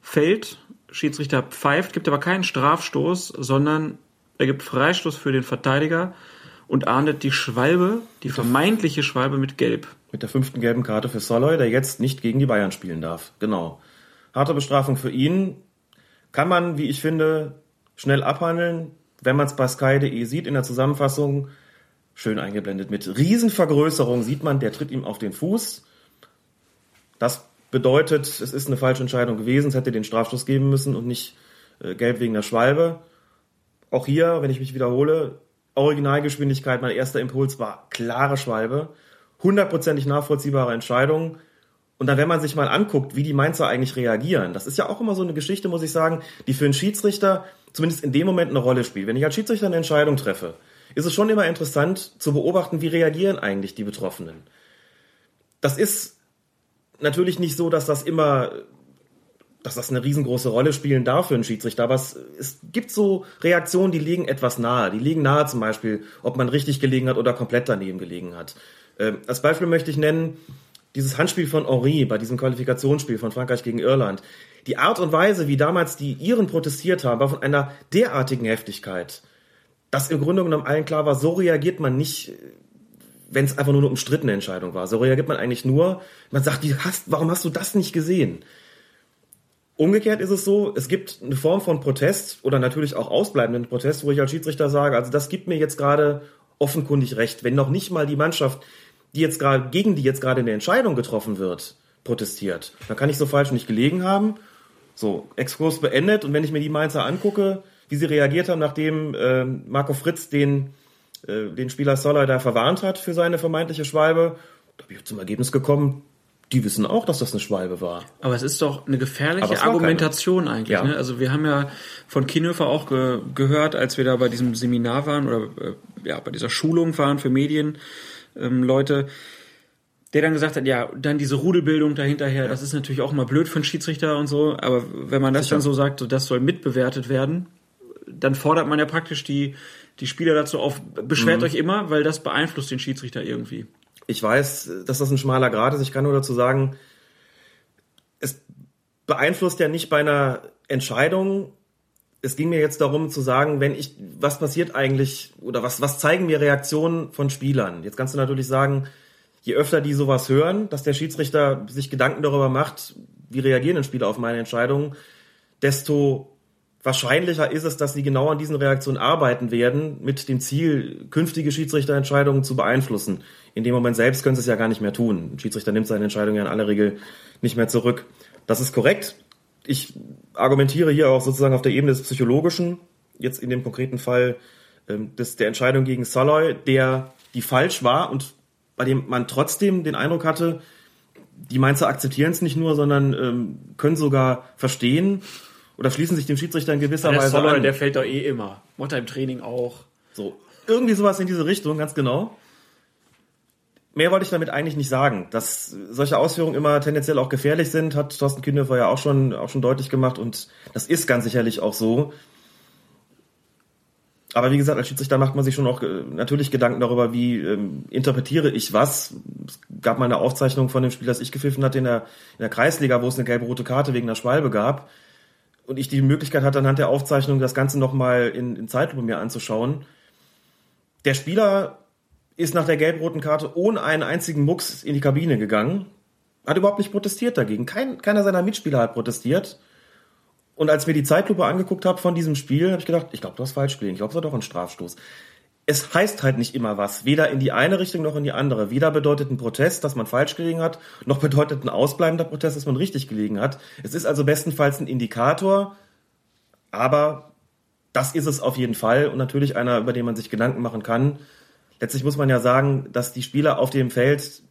fällt, Schiedsrichter pfeift, gibt aber keinen Strafstoß, sondern er gibt Freistoß für den Verteidiger und ahndet die Schwalbe, die vermeintliche Schwalbe mit Gelb. Mit der fünften gelben Karte für Soloy, der jetzt nicht gegen die Bayern spielen darf. Genau. Harte Bestrafung für ihn. Kann man, wie ich finde, schnell abhandeln. Wenn man es bei Sky.de sieht in der Zusammenfassung, schön eingeblendet mit Riesenvergrößerung, sieht man, der tritt ihm auf den Fuß. Das bedeutet, es ist eine falsche Entscheidung gewesen. Es hätte den Strafstoß geben müssen und nicht äh, gelb wegen der Schwalbe. Auch hier, wenn ich mich wiederhole, Originalgeschwindigkeit, mein erster Impuls war klare Schwalbe. Hundertprozentig nachvollziehbare Entscheidung. Und dann, wenn man sich mal anguckt, wie die Mainzer eigentlich reagieren, das ist ja auch immer so eine Geschichte, muss ich sagen, die für einen Schiedsrichter zumindest in dem Moment eine Rolle spielt. Wenn ich als Schiedsrichter eine Entscheidung treffe, ist es schon immer interessant zu beobachten, wie reagieren eigentlich die Betroffenen. Das ist natürlich nicht so, dass das immer, dass das eine riesengroße Rolle spielen darf für einen Schiedsrichter, aber es, es gibt so Reaktionen, die legen etwas nahe. Die legen nahe zum Beispiel, ob man richtig gelegen hat oder komplett daneben gelegen hat. Ähm, als Beispiel möchte ich nennen, dieses Handspiel von Henri bei diesem Qualifikationsspiel von Frankreich gegen Irland. Die Art und Weise, wie damals die Iren protestiert haben, war von einer derartigen Heftigkeit, dass im Grunde genommen allen klar war, so reagiert man nicht, wenn es einfach nur eine umstrittene Entscheidung war. So reagiert man eigentlich nur, man sagt, die hast, warum hast du das nicht gesehen? Umgekehrt ist es so, es gibt eine Form von Protest oder natürlich auch ausbleibenden Protest, wo ich als Schiedsrichter sage, also das gibt mir jetzt gerade offenkundig recht, wenn noch nicht mal die Mannschaft, die jetzt gerade, gegen die jetzt gerade eine Entscheidung getroffen wird, protestiert. Dann kann ich so falsch nicht gelegen haben. So, Exkurs beendet und wenn ich mir die Mainzer angucke, wie sie reagiert haben, nachdem äh, Marco Fritz den, äh, den Spieler Soller da verwarnt hat für seine vermeintliche Schwalbe, da bin ich zum Ergebnis gekommen, die wissen auch, dass das eine Schwalbe war. Aber es ist doch eine gefährliche Argumentation eigentlich. Ja. Ne? Also wir haben ja von Kienhöfer auch ge gehört, als wir da bei diesem Seminar waren oder äh, ja bei dieser Schulung waren für Medien ähm, Leute, der dann gesagt hat, ja, dann diese Rudelbildung dahinterher, das ist natürlich auch mal blöd für einen Schiedsrichter und so, aber wenn man das Sicher. dann so sagt, so, das soll mitbewertet werden, dann fordert man ja praktisch die, die Spieler dazu auf, beschwert euch immer, weil das beeinflusst den Schiedsrichter irgendwie. Ich weiß, dass das ein schmaler Grad ist. Ich kann nur dazu sagen, es beeinflusst ja nicht bei einer Entscheidung. Es ging mir jetzt darum zu sagen, wenn ich, was passiert eigentlich oder was, was zeigen mir Reaktionen von Spielern? Jetzt kannst du natürlich sagen, je öfter die sowas hören, dass der Schiedsrichter sich Gedanken darüber macht, wie reagieren denn Spieler auf meine Entscheidung, desto wahrscheinlicher ist es, dass sie genau an diesen Reaktionen arbeiten werden, mit dem Ziel, künftige Schiedsrichterentscheidungen zu beeinflussen. In dem Moment selbst können sie es ja gar nicht mehr tun. Ein Schiedsrichter nimmt seine Entscheidung ja in aller Regel nicht mehr zurück. Das ist korrekt. Ich argumentiere hier auch sozusagen auf der Ebene des Psychologischen, jetzt in dem konkreten Fall ähm, des, der Entscheidung gegen Saloy, der die falsch war und bei dem man trotzdem den Eindruck hatte, die Mainzer akzeptieren es nicht nur, sondern ähm, können sogar verstehen oder schließen sich dem Schiedsrichter in gewisser Der Weise Soller, an. der fällt doch eh immer. Er im Training auch. So, irgendwie sowas in diese Richtung, ganz genau. Mehr wollte ich damit eigentlich nicht sagen. Dass solche Ausführungen immer tendenziell auch gefährlich sind, hat Thorsten Kühnhofer ja auch schon, auch schon deutlich gemacht und das ist ganz sicherlich auch so. Aber wie gesagt, als Schiedsrichter macht man sich schon auch äh, natürlich Gedanken darüber, wie ähm, interpretiere ich was. Es gab mal eine Aufzeichnung von dem Spiel, das ich gepfiffen hatte in der, in der Kreisliga, wo es eine gelbe-rote Karte wegen einer Schwalbe gab. Und ich die Möglichkeit hatte, anhand der Aufzeichnung das Ganze nochmal in, in Zeitlupe mir anzuschauen. Der Spieler ist nach der gelb-roten Karte ohne einen einzigen Mucks in die Kabine gegangen, hat überhaupt nicht protestiert dagegen. Kein, keiner seiner Mitspieler hat protestiert. Und als mir die Zeitlupe angeguckt habe von diesem Spiel, habe ich gedacht, ich glaube, du hast falsch gespielt. Ich glaube, es war doch ein Strafstoß. Es heißt halt nicht immer was, weder in die eine Richtung noch in die andere. Weder bedeutet ein Protest, dass man falsch gelegen hat, noch bedeutet ein ausbleibender Protest, dass man richtig gelegen hat. Es ist also bestenfalls ein Indikator, aber das ist es auf jeden Fall und natürlich einer, über den man sich Gedanken machen kann. Letztlich muss man ja sagen, dass die Spieler auf dem Feld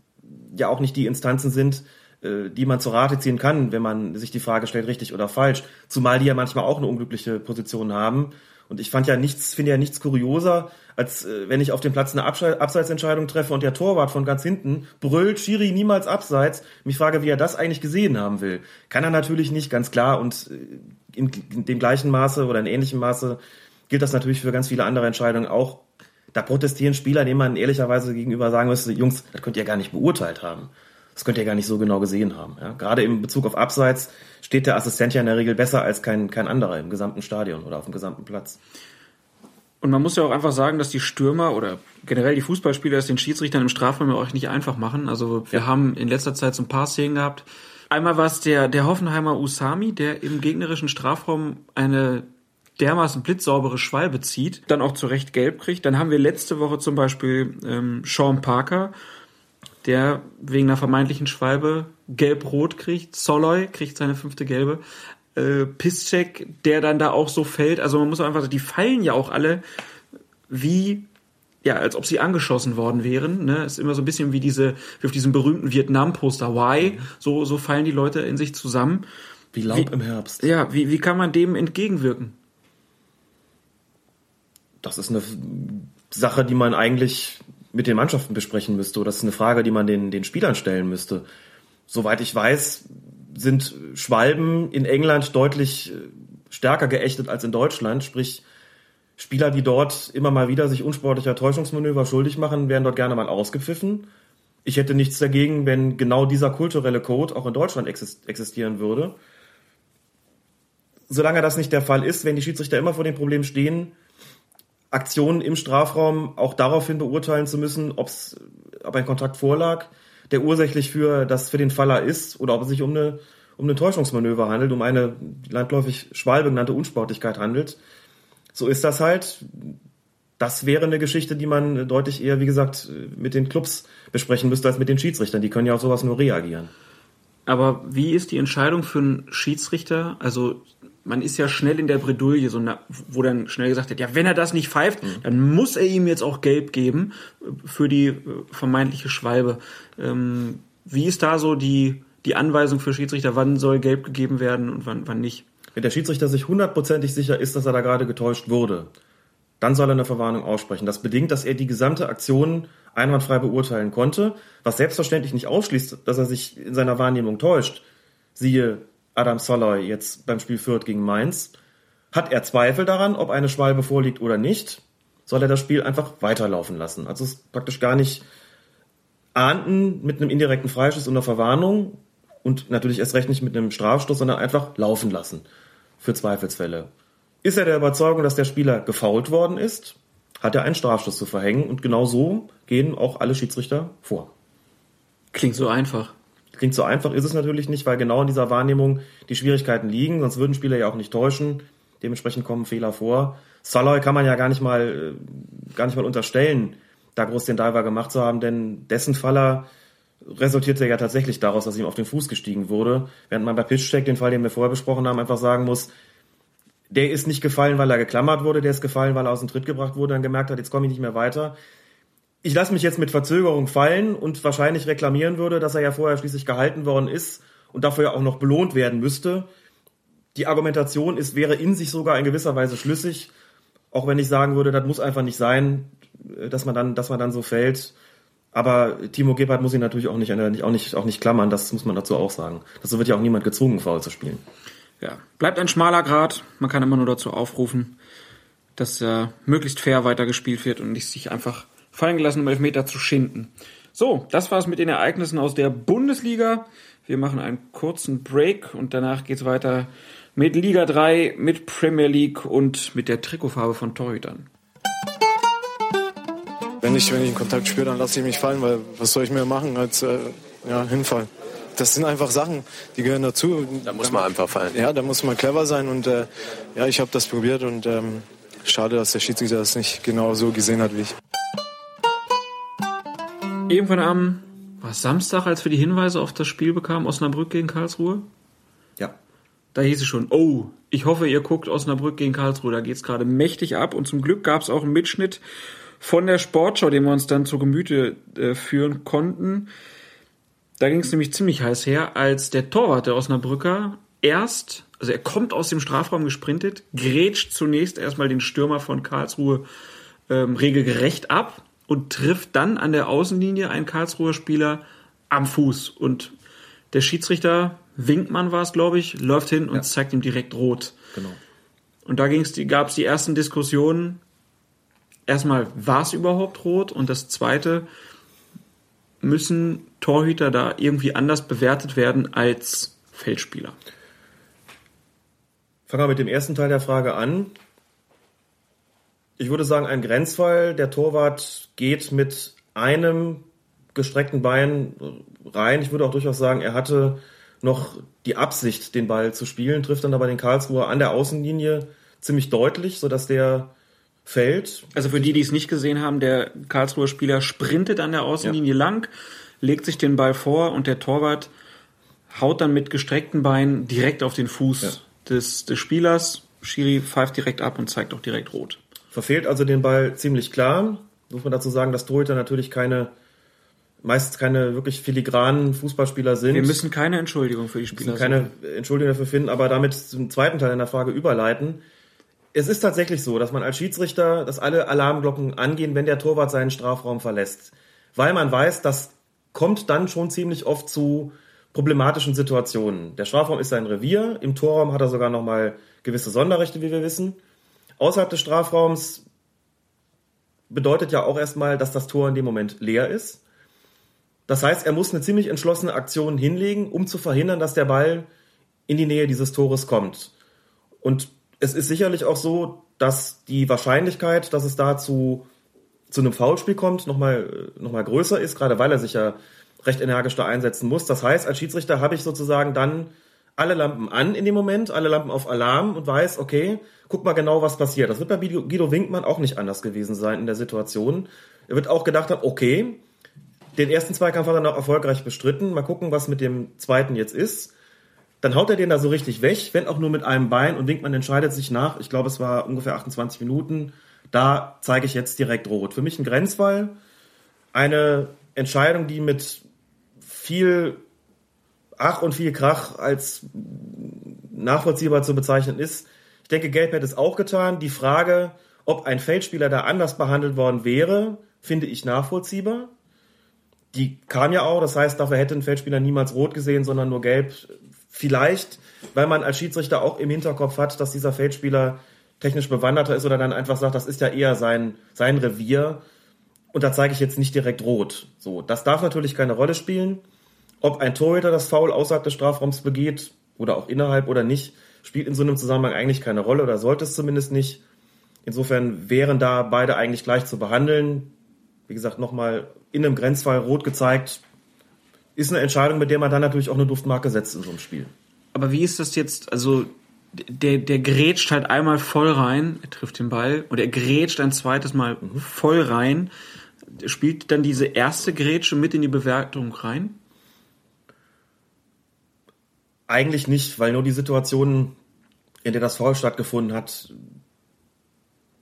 ja auch nicht die Instanzen sind, äh, die man zur Rate ziehen kann, wenn man sich die Frage stellt, richtig oder falsch. Zumal die ja manchmal auch eine unglückliche Position haben. Und ich fand ja nichts, finde ja nichts kurioser, als äh, wenn ich auf dem Platz eine Abschei- Abseitsentscheidung treffe und der Torwart von ganz hinten brüllt, Schiri niemals abseits, mich frage, wie er das eigentlich gesehen haben will. Kann er natürlich nicht, ganz klar. Und äh, in, in dem gleichen Maße oder in ähnlichem Maße gilt das natürlich für ganz viele andere Entscheidungen auch. Da protestieren Spieler, denen man ehrlicherweise gegenüber sagen müsste, Jungs, das könnt ihr gar nicht beurteilt haben. Das könnt ihr gar nicht so genau gesehen haben. Ja? Gerade im Bezug auf Abseits steht der Assistent ja in der Regel besser als kein, kein anderer im gesamten Stadion oder auf dem gesamten Platz. Und man muss ja auch einfach sagen, dass die Stürmer oder generell die Fußballspieler es den Schiedsrichtern im Strafraum ja auch nicht einfach machen. Also wir haben in letzter Zeit so ein paar Szenen gehabt. Einmal war es der, der Hoffenheimer Usami, der im gegnerischen Strafraum eine dermaßen blitzsaubere Schwalbe zieht, dann auch zu Recht gelb kriegt. Dann haben wir letzte Woche zum Beispiel ähm, Sean Parker, der wegen einer vermeintlichen Schwalbe gelb-rot kriegt. Soloy kriegt seine fünfte gelbe. Äh, Piszczek, der dann da auch so fällt. Also man muss auch einfach sagen, die fallen ja auch alle wie ja, als ob sie angeschossen worden wären. Ne? Ist immer so ein bisschen wie diese, wie auf diesem berühmten Vietnam-Poster Why. So, so fallen die Leute in sich zusammen. Wie Laub Wie- im Herbst. Ja, wie, wie kann man dem entgegenwirken? Das ist eine Sache, die man eigentlich mit den Mannschaften besprechen müsste. Oder das ist eine Frage, die man den, den Spielern stellen müsste. Soweit ich weiß, sind Schwalben in England deutlich äh, stärker geächtet als in Deutschland. Sprich, Spieler, die dort immer mal wieder sich unsportlicher Täuschungsmanöver schuldig machen, werden dort gerne mal ausgepfiffen. Ich hätte nichts dagegen, wenn genau dieser kulturelle Code auch in Deutschland exist- existieren würde. Solange das nicht der Fall ist, wenn die Schiedsrichter immer vor dem Problem stehen, Aktionen im Strafraum auch daraufhin beurteilen zu müssen, ob's, ob ein Kontakt vorlag, der ursächlich für das für den Faller ist oder ob es sich um eine um eine Täuschungsmanöver handelt, um eine landläufig Schwalbe genannte Unsportlichkeit handelt. So ist das halt. Das wäre eine Geschichte, die man deutlich eher, wie gesagt, mit den Clubs besprechen müsste als mit den Schiedsrichtern. Die können ja auf sowas nur reagieren. Aber wie ist die Entscheidung für einen Schiedsrichter? Also man ist ja schnell in der Bredouille, so na- wo dann schnell gesagt wird, ja, wenn er das nicht pfeift, dann muss er ihm jetzt auch gelb geben äh, für die äh, vermeintliche Schwalbe. Ähm, wie ist da so die, die Anweisung für Schiedsrichter, wann soll gelb gegeben werden und wann, wann nicht? Wenn der Schiedsrichter sich hundertprozentig sicher ist, dass er da gerade getäuscht wurde, dann soll er eine Verwarnung aussprechen. Das bedingt, dass er die gesamte Aktion einwandfrei beurteilen konnte, was selbstverständlich nicht ausschließt, dass er sich in seiner Wahrnehmung täuscht. Siehe Adam Soloy jetzt beim Spiel Fürth gegen Mainz. Hat er Zweifel daran, ob eine Schwalbe vorliegt oder nicht, soll er das Spiel einfach weiterlaufen lassen. Also es praktisch gar nicht ahnden mit einem indirekten Freischuss und einer Verwarnung und natürlich erst recht nicht mit einem Strafstoß, sondern einfach laufen lassen für Zweifelsfälle. Ist er der Überzeugung, dass der Spieler gefault worden ist, hat er einen Strafstoß zu verhängen und genau so gehen auch alle Schiedsrichter vor. Klingt so einfach. Klingt so einfach, ist es natürlich nicht, weil genau in dieser Wahrnehmung die Schwierigkeiten liegen, sonst würden Spieler ja auch nicht täuschen. Dementsprechend kommen Fehler vor. Saloy kann man ja gar nicht mal, äh, gar nicht mal unterstellen, da groß den Diver gemacht zu haben, denn dessen Faller resultierte ja tatsächlich daraus, dass ihm auf den Fuß gestiegen wurde. Während man bei Pitchcheck, den Fall, den wir vorher besprochen haben, einfach sagen muss, der ist nicht gefallen, weil er geklammert wurde, der ist gefallen, weil er aus dem Tritt gebracht wurde, dann gemerkt hat, jetzt komme ich nicht mehr weiter. Ich lasse mich jetzt mit Verzögerung fallen und wahrscheinlich reklamieren würde, dass er ja vorher schließlich gehalten worden ist und dafür ja auch noch belohnt werden müsste. Die Argumentation ist, wäre in sich sogar in gewisser Weise schlüssig, auch wenn ich sagen würde, das muss einfach nicht sein, dass man dann, dass man dann so fällt. Aber Timo Gebhardt muss ihn natürlich auch nicht, auch nicht, auch nicht klammern, das muss man dazu auch sagen. Dazu wird ja auch niemand gezwungen, faul zu spielen. Ja, bleibt ein schmaler Grad. Man kann immer nur dazu aufrufen, dass äh, möglichst fair weitergespielt wird und nicht sich einfach fallen gelassen, um Elfmeter zu schinden. So, das war's mit den Ereignissen aus der Bundesliga. Wir machen einen kurzen Break und danach geht's weiter mit Liga 3, mit Premier League und mit der Trikotfarbe von Torhütern. Wenn ich, wenn ich einen Kontakt spüre, dann lasse ich mich fallen, weil was soll ich mehr machen als äh, ja, hinfallen? Das sind einfach Sachen, die gehören dazu. Da muss man einfach fallen. Ja, da muss man clever sein und äh, ja, ich habe das probiert und ähm, schade, dass der Schiedsrichter das nicht genau so gesehen hat wie ich. Irgendwann am war es Samstag, als wir die Hinweise auf das Spiel bekamen, Osnabrück gegen Karlsruhe. Ja. Da hieß es schon, oh, ich hoffe, ihr guckt Osnabrück gegen Karlsruhe, da geht's gerade mächtig ab. Und zum Glück gab es auch einen Mitschnitt von der Sportschau, den wir uns dann zu Gemüte äh, führen konnten. Da ging es nämlich ziemlich heiß her, als der Torwart der Osnabrücker erst, also er kommt aus dem Strafraum gesprintet, grätscht zunächst erstmal den Stürmer von Karlsruhe ähm, regelgerecht ab und trifft dann an der Außenlinie einen Karlsruher Spieler am Fuß. Und der Schiedsrichter, Winkmann war es, glaube ich, läuft hin und Ja. zeigt ihm direkt rot. Genau. Und da gab es die ersten Diskussionen. Erstmal, war es überhaupt rot? Und das zweite, müssen Torhüter da irgendwie anders bewertet werden als Feldspieler? Fangen wir mit dem ersten Teil der Frage an. Ich würde sagen, ein Grenzfall. Der Torwart geht mit einem gestreckten Bein rein. Ich würde auch durchaus sagen, er hatte noch die Absicht, den Ball zu spielen, trifft dann aber den Karlsruher an der Außenlinie ziemlich deutlich, sodass der fällt. Also für die, die es nicht gesehen haben, der Karlsruher Spieler sprintet an der Außenlinie lang, legt sich den Ball vor und der Torwart haut dann mit gestreckten Beinen direkt auf den Fuß Ja. des, des Spielers. Schiri pfeift direkt ab und zeigt auch direkt rot. Verfehlt also den Ball ziemlich klar. Muss man dazu sagen, dass Torhüter natürlich keine, meistens keine wirklich filigranen Fußballspieler sind. Wir müssen keine Entschuldigung für die Spieler müssen keine Entschuldigung dafür finden, aber damit zum zweiten Teil deiner Frage überleiten. Es ist tatsächlich so, dass man als Schiedsrichter, dass alle Alarmglocken angehen, wenn der Torwart seinen Strafraum verlässt. Weil man weiß, das kommt dann schon ziemlich oft zu problematischen Situationen. Der Strafraum ist sein Revier, im Torraum hat er sogar nochmal gewisse Sonderrechte, wie wir wissen. Außerhalb des Strafraums bedeutet ja auch erstmal, dass das Tor in dem Moment leer ist. Das heißt, er muss eine ziemlich entschlossene Aktion hinlegen, um zu verhindern, dass der Ball in die Nähe dieses Tores kommt. Und es ist sicherlich auch so, dass die Wahrscheinlichkeit, dass es dazu zu einem Foulspiel kommt, nochmal noch mal größer ist, gerade weil er sich ja recht energisch da einsetzen muss. Das heißt, als Schiedsrichter habe ich sozusagen dann alle Lampen an in dem Moment, alle Lampen auf Alarm und weiß, okay, guck mal genau, was passiert. Das wird bei Guido Winkmann auch nicht anders gewesen sein in der Situation. Er wird auch gedacht haben, okay, den ersten Zweikampf hat er noch erfolgreich bestritten. Mal gucken, was mit dem zweiten jetzt ist. Dann haut er den da so richtig weg, wenn auch nur mit einem Bein und Winkmann entscheidet sich nach, ich glaube, es war ungefähr 28 Minuten, da zeige ich jetzt direkt rot. Für mich ein Grenzfall, eine Entscheidung, die mit viel Ach und viel Krach als nachvollziehbar zu bezeichnen ist. Ich denke, Gelb hätte es auch getan. Die Frage, ob ein Feldspieler da anders behandelt worden wäre, finde ich nachvollziehbar. Die kam ja auch, das heißt, dafür hätte ein Feldspieler niemals rot gesehen, sondern nur gelb. Vielleicht, weil man als Schiedsrichter auch im Hinterkopf hat, dass dieser Feldspieler technisch bewanderter ist oder dann einfach sagt, das ist ja eher sein, sein Revier und da zeige ich jetzt nicht direkt rot. So, das darf natürlich keine Rolle spielen. Ob ein Torhüter das Foul außerhalb des Strafraums begeht oder auch innerhalb oder nicht, spielt in so einem Zusammenhang eigentlich keine Rolle oder sollte es zumindest nicht. Insofern wären da beide eigentlich gleich zu behandeln. Wie gesagt, nochmal in einem Grenzfall rot gezeigt. Ist eine Entscheidung, mit der man dann natürlich auch eine Duftmarke setzt in so einem Spiel. Aber wie ist das jetzt, also der, der grätscht halt einmal voll rein, er trifft den Ball und er grätscht ein zweites Mal voll rein. Spielt dann diese erste Grätsche mit in die Bewertung rein? Eigentlich nicht, weil nur die Situation, in der das Foul stattgefunden hat,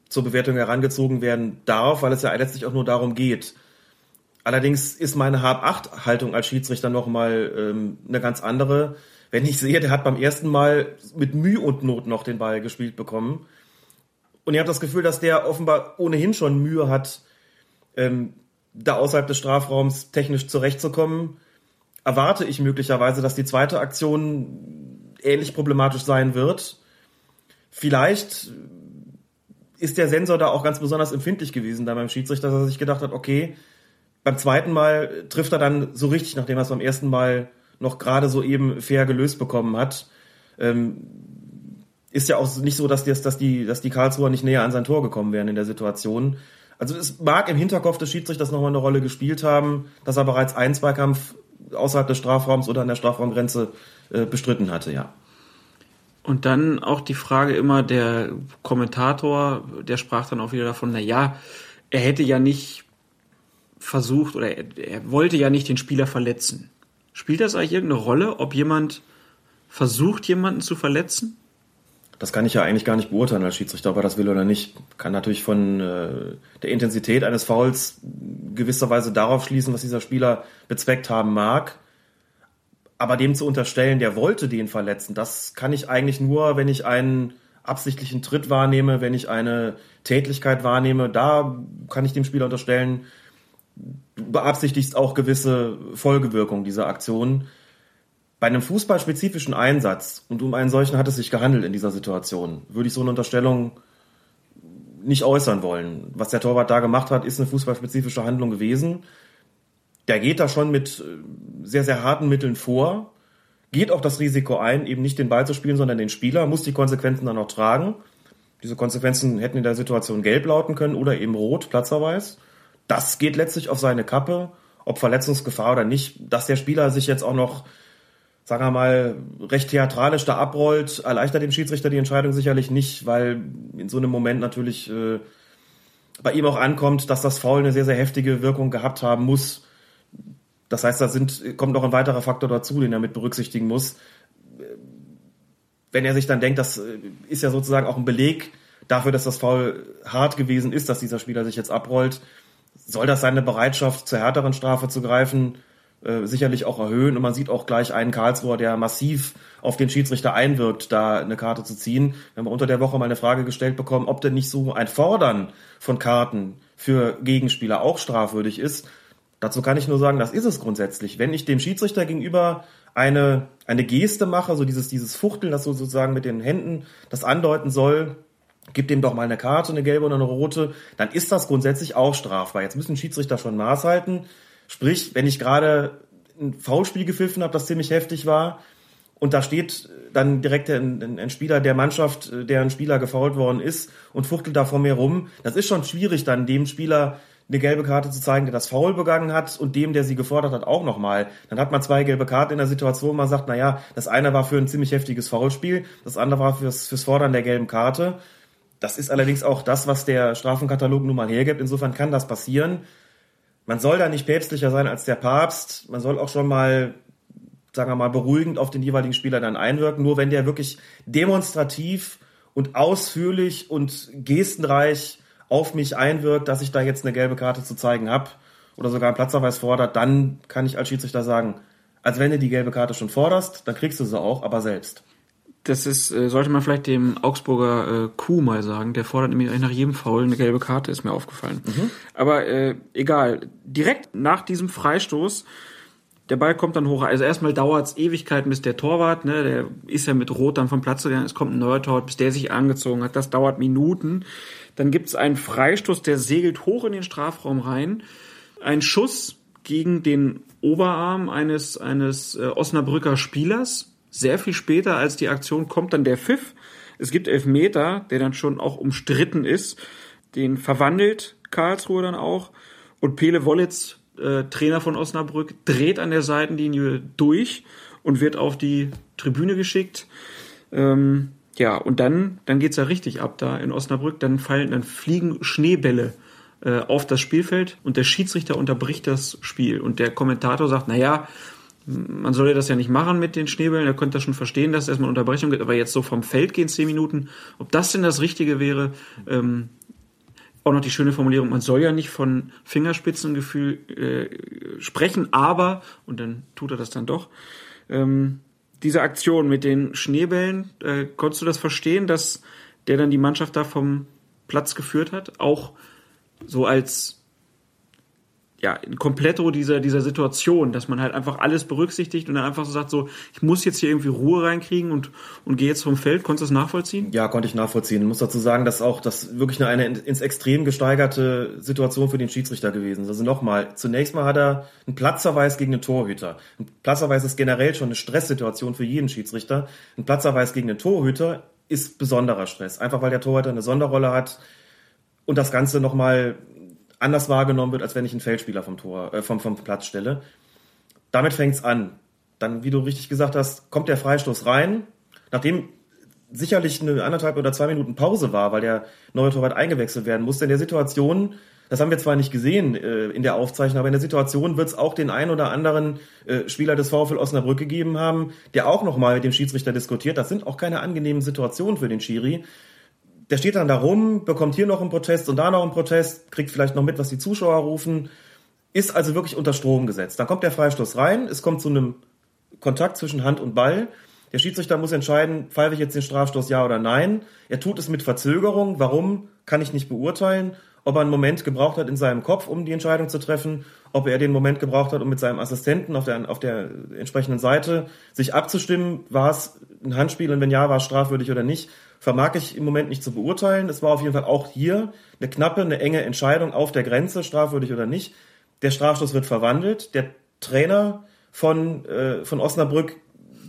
zur Bewertung herangezogen werden darf, weil es ja letztlich auch nur darum geht. Allerdings ist meine Hab-Acht-Haltung als Schiedsrichter nochmal ähm, eine ganz andere. Wenn ich sehe, der hat beim ersten Mal mit Mühe und Not noch den Ball gespielt bekommen. Und ich habe das Gefühl, dass der offenbar ohnehin schon Mühe hat, ähm, da außerhalb des Strafraums technisch zurechtzukommen. Erwarte ich möglicherweise, dass die zweite Aktion ähnlich problematisch sein wird. Vielleicht ist der Sensor da auch ganz besonders empfindlich gewesen da beim Schiedsrichter, dass er sich gedacht hat, okay, beim zweiten Mal trifft er dann so richtig, nachdem er es beim ersten Mal noch gerade so eben fair gelöst bekommen hat. Ähm, ist ja auch nicht so, dass die, dass die, dass die Karlsruher nicht näher an sein Tor gekommen wären in der Situation. Also es mag im Hinterkopf des Schiedsrichters nochmal eine Rolle gespielt haben, dass er bereits einen Zweikampf außerhalb des Strafraums oder an der Strafraumgrenze äh, bestritten hatte, ja. Und dann auch die Frage immer, der Kommentator, der sprach dann auch wieder davon, na ja, er hätte ja nicht versucht oder er, er wollte ja nicht den Spieler verletzen. Spielt das eigentlich irgendeine Rolle, ob jemand versucht, jemanden zu verletzen? Das kann ich ja eigentlich gar nicht beurteilen als Schiedsrichter, ob er das will oder nicht. Kann natürlich von äh, der Intensität eines Fouls gewisserweise darauf schließen, was dieser Spieler bezweckt haben mag. Aber dem zu unterstellen, der wollte den verletzen, das kann ich eigentlich nur, wenn ich einen absichtlichen Tritt wahrnehme, wenn ich eine Tätlichkeit wahrnehme, da kann ich dem Spieler unterstellen, beabsichtigst auch gewisse Folgewirkungen dieser Aktion. Bei einem fußballspezifischen Einsatz, und um einen solchen hat es sich gehandelt in dieser Situation, würde ich so eine Unterstellung nicht äußern wollen. Was der Torwart da gemacht hat, ist eine fußballspezifische Handlung gewesen. Der geht da schon mit äh, sehr, sehr harten Mitteln vor, geht auch das Risiko ein, eben nicht den Ball zu spielen, sondern den Spieler, muss die Konsequenzen dann auch tragen. Diese Konsequenzen hätten in der Situation gelb lauten können oder eben rot, Platzerweis das geht letztlich auf seine Kappe, ob Verletzungsgefahr oder nicht. Dass der Spieler sich jetzt auch noch, sagen wir mal, recht theatralisch da abrollt, erleichtert dem Schiedsrichter die Entscheidung sicherlich nicht, weil in so einem Moment natürlich äh, bei ihm auch ankommt, dass das Foul eine sehr, sehr heftige Wirkung gehabt haben muss. Das heißt, da sind, kommt noch ein weiterer Faktor dazu, den er mit berücksichtigen muss. Wenn er sich dann denkt, das ist ja sozusagen auch ein Beleg dafür, dass das Foul hart gewesen ist, dass dieser Spieler sich jetzt abrollt, soll das seine Bereitschaft zur härteren Strafe zu greifen äh, sicherlich auch erhöhen. Und man sieht auch gleich einen Karlsruher, der massiv auf den Schiedsrichter einwirkt, da eine Karte zu ziehen. Wir haben unter der Woche mal eine Frage gestellt bekommen, ob denn nicht so ein Fordern von Karten für Gegenspieler auch strafwürdig ist. Dazu kann ich nur sagen, das ist es grundsätzlich. Wenn ich dem Schiedsrichter gegenüber eine, eine Geste mache, so dieses, dieses Fuchteln, das so sozusagen mit den Händen das andeuten soll, gib dem doch mal eine Karte, eine gelbe oder eine rote, dann ist das grundsätzlich auch strafbar. Jetzt müssen Schiedsrichter schon Maß halten. Sprich, wenn ich gerade ein Foulspiel gepfiffen habe, das ziemlich heftig war, und da steht dann direkt ein, ein, Spieler der Mannschaft, der ein Spieler gefault worden ist und fuchtelt da vor mir rum. Das ist schon schwierig, dann dem Spieler eine gelbe Karte zu zeigen, der das Foul begangen hat und dem, der sie gefordert hat, auch nochmal. Dann hat man zwei gelbe Karten in der Situation, wo man sagt, na ja, das eine war für ein ziemlich heftiges Foulspiel, das andere war fürs, fürs Fordern der gelben Karte. Das ist allerdings auch das, was der Strafenkatalog nun mal hergibt. Insofern kann das passieren. Man soll da nicht päpstlicher sein als der Papst. Man soll auch schon mal, sagen wir mal, beruhigend auf den jeweiligen Spieler dann einwirken. Nur wenn der wirklich demonstrativ und ausführlich und gestenreich auf mich einwirkt, dass ich da jetzt eine gelbe Karte zu zeigen habe oder sogar einen Platzverweis fordert, dann kann ich als Schiedsrichter sagen, als wenn du die gelbe Karte schon forderst, dann kriegst du sie auch, aber selbst das ist, äh, sollte man vielleicht dem Augsburger äh, Kuh mal sagen. Der fordert nämlich nach jedem Foul eine gelbe Karte, ist mir aufgefallen. Mhm. Aber äh, egal. Direkt nach diesem Freistoß, der Ball kommt dann hoch. Also erstmal dauert es Ewigkeiten, bis der Torwart, ne, der ist ja mit Rot dann vom Platz gegangen, es kommt ein neuer Torwart, bis der sich angezogen hat. Das dauert Minuten. Dann gibt es einen Freistoß, der segelt hoch in den Strafraum rein. Ein Schuss gegen den Oberarm eines, eines äh, Osnabrücker Spielers sehr viel später als die Aktion kommt dann der Pfiff. Es gibt Elfmeter, der dann schon auch umstritten ist. Den verwandelt Karlsruhe dann auch. Und Pele Wollitz, äh, Trainer von Osnabrück, dreht an der Seitenlinie durch und wird auf die Tribüne geschickt. Ähm, ja, und dann, dann geht's ja richtig ab da in Osnabrück. Dann fallen, dann fliegen Schneebälle äh, auf das Spielfeld und der Schiedsrichter unterbricht das Spiel. Und der Kommentator sagt, na ja, man soll ja das ja nicht machen mit den Schneebällen, er könnte das schon verstehen, dass es erstmal eine Unterbrechung gibt, aber jetzt so vom Feld gehen zehn Minuten, ob das denn das Richtige wäre, ähm, auch noch die schöne Formulierung, man soll ja nicht von Fingerspitzengefühl äh, sprechen, aber, und dann tut er das dann doch, ähm, diese Aktion mit den Schneebällen, äh, konntest du das verstehen, dass der dann die Mannschaft da vom Platz geführt hat? Auch so als ja, in kompletto dieser, dieser Situation, dass man halt einfach alles berücksichtigt und dann einfach so sagt, so, ich muss jetzt hier irgendwie Ruhe reinkriegen und, und gehe jetzt vom Feld. Konntest du das nachvollziehen? Ja, konnte ich nachvollziehen. Ich muss dazu sagen, dass auch das wirklich eine, eine ins Extrem gesteigerte Situation für den Schiedsrichter gewesen ist. Also nochmal, zunächst mal hat er einen Platzverweis gegen den Torhüter. Ein Platzverweis ist generell schon eine Stresssituation für jeden Schiedsrichter. Ein Platzverweis gegen den Torhüter ist besonderer Stress. Einfach weil der Torhüter eine Sonderrolle hat und das Ganze nochmal anders wahrgenommen wird, als wenn ich einen Feldspieler vom Tor, äh, vom, vom Platz stelle. Damit fängt's an. Dann, wie du richtig gesagt hast, kommt der Freistoß rein, nachdem sicherlich eine anderthalb oder zwei Minuten Pause war, weil der neue Torwart eingewechselt werden musste. In der Situation, das haben wir zwar nicht gesehen äh, in der Aufzeichnung, aber in der Situation wird es auch den einen oder anderen äh, Spieler des VfL Osnabrück gegeben haben, der auch nochmal mit dem Schiedsrichter diskutiert. Das sind auch keine angenehmen Situationen für den Schiri der steht dann da rum, bekommt hier noch einen Protest und da noch einen Protest, kriegt vielleicht noch mit, was die Zuschauer rufen, ist also wirklich unter Strom gesetzt. Dann kommt der Freistoß rein, es kommt zu einem Kontakt zwischen Hand und Ball. Der Schiedsrichter muss entscheiden, pfeife ich jetzt den Strafstoß ja oder nein. Er tut es mit Verzögerung. Warum, kann ich nicht beurteilen. Ob er einen Moment gebraucht hat in seinem Kopf, um die Entscheidung zu treffen, ob er den Moment gebraucht hat, um mit seinem Assistenten auf der, auf der entsprechenden Seite sich abzustimmen, war es ein Handspiel und wenn ja, war es strafwürdig oder nicht vermag ich im Moment nicht zu beurteilen. Es war auf jeden Fall auch hier eine knappe, eine enge Entscheidung auf der Grenze, strafwürdig oder nicht. Der Strafstoß wird verwandelt. Der Trainer von, äh, von Osnabrück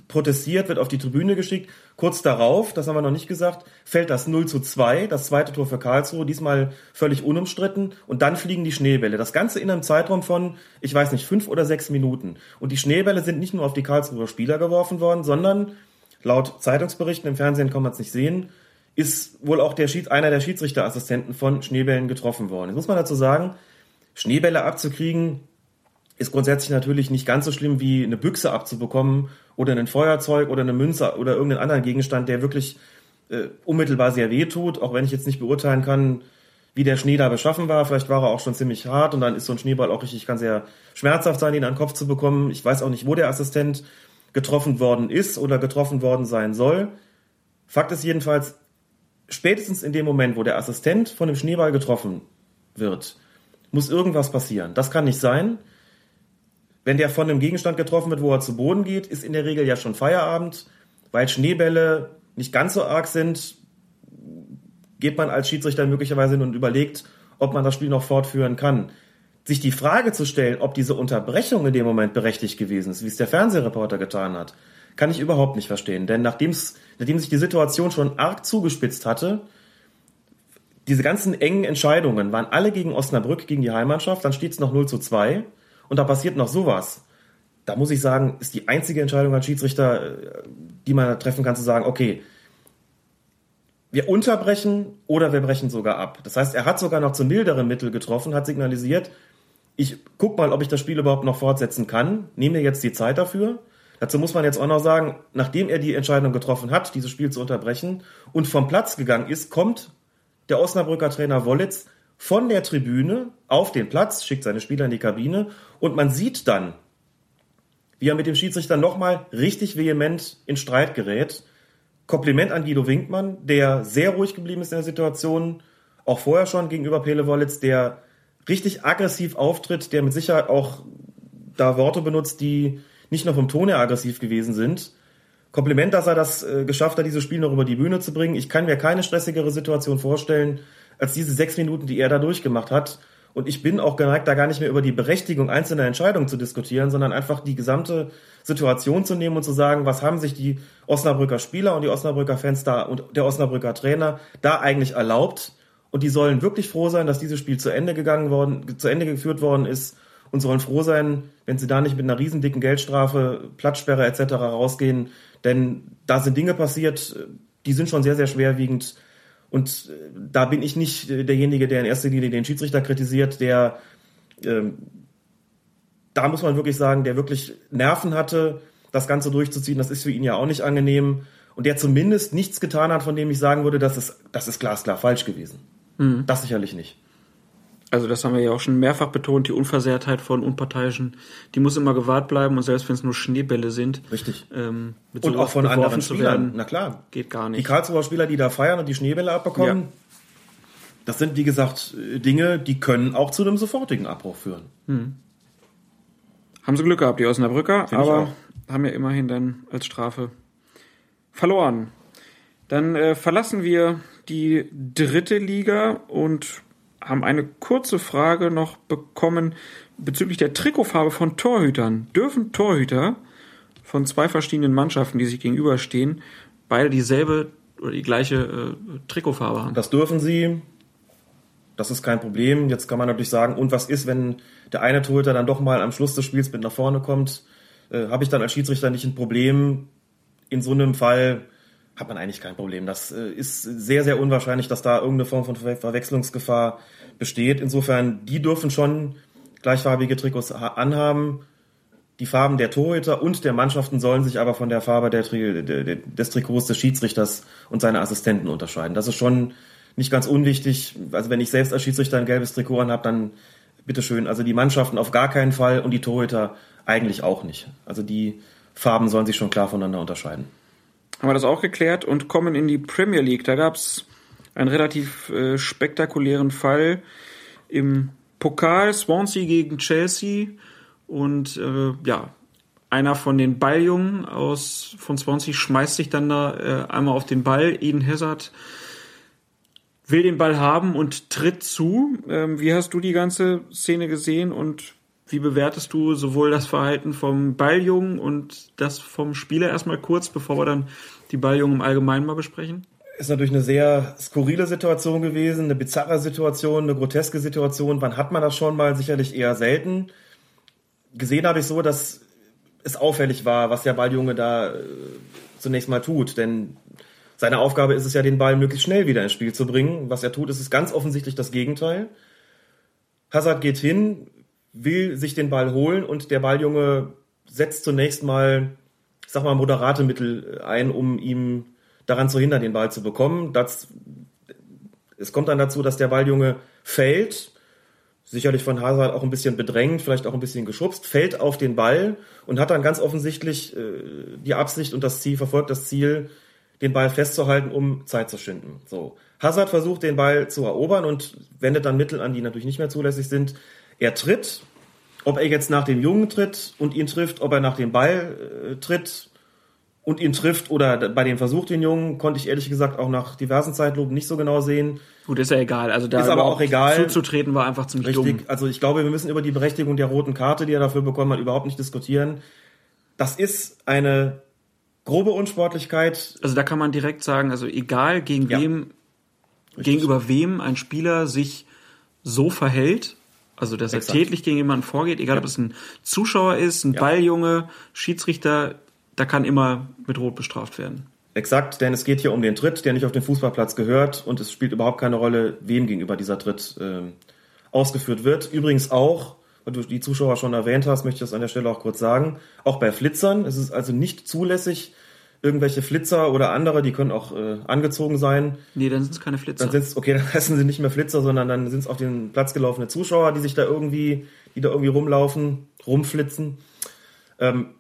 protestiert, wird auf die Tribüne geschickt. Kurz darauf, das haben wir noch nicht gesagt, fällt das 0 zu 2, das zweite Tor für Karlsruhe, diesmal völlig unumstritten. Und dann fliegen die Schneebälle. Das Ganze in einem Zeitraum von, ich weiß nicht, fünf oder sechs Minuten. Und die Schneebälle sind nicht nur auf die Karlsruher Spieler geworfen worden, sondern laut Zeitungsberichten, im Fernsehen kann man es nicht sehen, ist wohl auch der Schieds einer der Schiedsrichterassistenten von Schneebällen getroffen worden. Jetzt muss man dazu sagen, Schneebälle abzukriegen ist grundsätzlich natürlich nicht ganz so schlimm wie eine Büchse abzubekommen oder ein Feuerzeug oder eine Münze oder irgendeinen anderen Gegenstand, der wirklich äh, unmittelbar sehr weh tut, auch wenn ich jetzt nicht beurteilen kann, wie der Schnee da beschaffen war. Vielleicht war er auch schon ziemlich hart und dann ist so ein Schneeball auch richtig, kann sehr schmerzhaft sein, ihn an den Kopf zu bekommen. Ich weiß auch nicht, wo der Assistent getroffen worden ist oder getroffen worden sein soll. Fakt ist jedenfalls, spätestens in dem Moment, wo der Assistent von dem Schneeball getroffen wird, muss irgendwas passieren. Das kann nicht sein. Wenn der von einem Gegenstand getroffen wird, wo er zu Boden geht, ist in der Regel ja schon Feierabend. Weil Schneebälle nicht ganz so arg sind, geht man als Schiedsrichter möglicherweise hin und überlegt, ob man das Spiel noch fortführen kann sich die Frage zu stellen, ob diese Unterbrechung in dem Moment berechtigt gewesen ist, wie es der Fernsehreporter getan hat, kann ich überhaupt nicht verstehen. Denn nachdem sich die Situation schon arg zugespitzt hatte, diese ganzen engen Entscheidungen waren alle gegen Osnabrück, gegen die Heimmannschaft, dann steht es noch 0 zu 2 und da passiert noch sowas. Da muss ich sagen, ist die einzige Entscheidung als Schiedsrichter, die man treffen kann, zu sagen, okay, wir unterbrechen oder wir brechen sogar ab. Das heißt, er hat sogar noch zu milderen Mittel getroffen, hat signalisiert, ich guck mal, ob ich das Spiel überhaupt noch fortsetzen kann, nehme mir jetzt die Zeit dafür. Dazu muss man jetzt auch noch sagen, nachdem er die Entscheidung getroffen hat, dieses Spiel zu unterbrechen und vom Platz gegangen ist, kommt der Osnabrücker Trainer Wollitz von der Tribüne auf den Platz, schickt seine Spieler in die Kabine und man sieht dann, wie er mit dem Schiedsrichter nochmal richtig vehement in Streit gerät. Kompliment an Guido Winkmann, der sehr ruhig geblieben ist in der Situation, auch vorher schon gegenüber Pele Wollitz, der richtig aggressiv auftritt, der mit Sicherheit auch da Worte benutzt, die nicht nur vom Ton her aggressiv gewesen sind. Kompliment, dass er das äh, geschafft hat, dieses Spiel noch über die Bühne zu bringen. Ich kann mir keine stressigere Situation vorstellen, als diese sechs Minuten, die er da durchgemacht hat. Und ich bin auch geneigt, da gar nicht mehr über die Berechtigung einzelner Entscheidungen zu diskutieren, sondern einfach die gesamte Situation zu nehmen und zu sagen, was haben sich die Osnabrücker Spieler und die Osnabrücker Fans da und der Osnabrücker Trainer da eigentlich erlaubt, und die sollen wirklich froh sein, dass dieses Spiel zu Ende gegangen worden, zu Ende geführt worden ist und sollen froh sein, wenn sie da nicht mit einer riesendicken Geldstrafe, Platzsperre etc. rausgehen, denn da sind Dinge passiert, die sind schon sehr, sehr schwerwiegend. Und äh, da bin ich nicht äh, derjenige, der in erster Linie den Schiedsrichter kritisiert, der, ähm, da muss man wirklich sagen, der wirklich Nerven hatte, das Ganze durchzuziehen. Das ist für ihn ja auch nicht angenehm. Und der zumindest nichts getan hat, von dem ich sagen würde, das ist, das ist glasklar falsch gewesen. Mhm. Das sicherlich nicht. Also das haben wir ja auch schon mehrfach betont, die Unversehrtheit von Unparteiischen, die muss immer gewahrt bleiben und selbst wenn es nur Schneebälle sind. Richtig. Ähm, Und sowas auch von anderen zu Spielern. werden, Na klar. Geht gar Die nicht. Karlsruher Spieler, die da feiern und die Schneebälle abbekommen, Ja. das sind, wie gesagt, Dinge, die können auch zu einem sofortigen Abbruch führen. Haben sie Glück gehabt, die Osnabrücker, Finde ich aber haben ja immerhin dann als Strafe verloren. Dann äh, verlassen wir die dritte Liga und haben eine kurze Frage noch bekommen bezüglich der Trikotfarbe von Torhütern. Dürfen Torhüter von zwei verschiedenen Mannschaften, die sich gegenüberstehen, beide dieselbe oder die gleiche äh, Trikotfarbe haben? Das dürfen sie. Das ist kein Problem. Jetzt kann man natürlich sagen, und was ist, wenn der eine Torhüter dann doch mal am Schluss des Spiels mit nach vorne kommt? Äh, Habe ich dann als Schiedsrichter nicht ein Problem? In so einem Fall hat man eigentlich kein Problem. Das äh, ist sehr, sehr unwahrscheinlich, dass da irgendeine Form von Ver Verwechslungsgefahr besteht. Insofern, die dürfen schon gleichfarbige Trikots ha- anhaben. Die Farben der Torhüter und der Mannschaften sollen sich aber von der Farbe der, Tri des Trikots des Schiedsrichters und seiner Assistenten unterscheiden. Das ist schon nicht ganz unwichtig. Also wenn ich selbst als Schiedsrichter ein gelbes Trikot anhabe, dann bitteschön. Also die Mannschaften auf gar keinen Fall und die Torhüter eigentlich auch nicht. Also die Farben sollen sich schon klar voneinander unterscheiden. Haben wir das auch geklärt und kommen in die Premier League. Da gab es einen relativ äh, spektakulären Fall im Pokal Swansea gegen Chelsea und äh, ja, einer von den Balljungen aus von Swansea schmeißt sich dann da äh, einmal auf den Ball. Eden Hazard will den Ball haben und tritt zu. Ähm, wie hast du die ganze Szene gesehen und wie bewertest du sowohl das Verhalten vom Balljungen und das vom Spieler erstmal kurz, bevor wir dann die Balljungen im Allgemeinen mal besprechen? Ist natürlich eine sehr skurrile Situation gewesen, eine bizarre Situation, eine groteske Situation. Wann hat man das schon mal? Sicherlich eher selten. Gesehen habe ich so, dass es auffällig war, was der Balljunge da äh, zunächst mal tut. Denn seine Aufgabe ist es ja, den Ball möglichst schnell wieder ins Spiel zu bringen. Was er tut, ist es ganz offensichtlich das Gegenteil. Hazard geht hin, will sich den Ball holen und der Balljunge setzt zunächst mal, sag mal, moderate Mittel ein, um ihm daran zu hindern, den Ball zu bekommen. Das, es kommt dann dazu, dass der Balljunge fällt, sicherlich von Hazard auch ein bisschen bedrängt, vielleicht auch ein bisschen geschubst, fällt auf den Ball und hat dann ganz offensichtlich äh, die Absicht und das Ziel, verfolgt das Ziel, den Ball festzuhalten, um Zeit zu schinden. So. Hazard versucht, den Ball zu erobern und wendet dann Mittel an, die natürlich nicht mehr zulässig sind. Er tritt, ob er jetzt nach dem Jungen tritt und ihn trifft, ob er nach dem Ball äh, tritt und ihn trifft oder bei dem Versuch den Jungen, konnte ich ehrlich gesagt auch nach diversen Zeitlupen nicht so genau sehen. Gut, ist ja egal. Also da Ist aber auch egal. zuzutreten war einfach ziemlich Richtig. dumm. Also ich glaube, wir müssen über die Berechtigung der roten Karte, die er dafür bekommen hat, überhaupt nicht diskutieren. Das ist eine grobe Unsportlichkeit. Also da kann man direkt sagen, also egal gegen Ja. wem, gegenüber wem ein Spieler sich so verhält, also dass Exakt. er tätlich gegen jemanden vorgeht, egal ob es ein Zuschauer ist, ein Ja. Balljunge, Schiedsrichter, da kann immer mit Rot bestraft werden. Exakt, denn es geht hier um den Tritt, der nicht auf den Fußballplatz gehört und es spielt überhaupt keine Rolle, wem gegenüber dieser Tritt ähm, ausgeführt wird. Übrigens auch, weil du die Zuschauer schon erwähnt hast, möchte ich das an der Stelle auch kurz sagen, auch bei Flitzern. Es ist also nicht zulässig, irgendwelche Flitzer oder andere, die können auch äh, angezogen sein, Nee, dann sind es keine Flitzer. Dann sind es, okay, dann heißen sie nicht mehr Flitzer, sondern dann sind es auf den Platz gelaufene Zuschauer, die sich da irgendwie, die da irgendwie rumlaufen, rumflitzen. Ähm,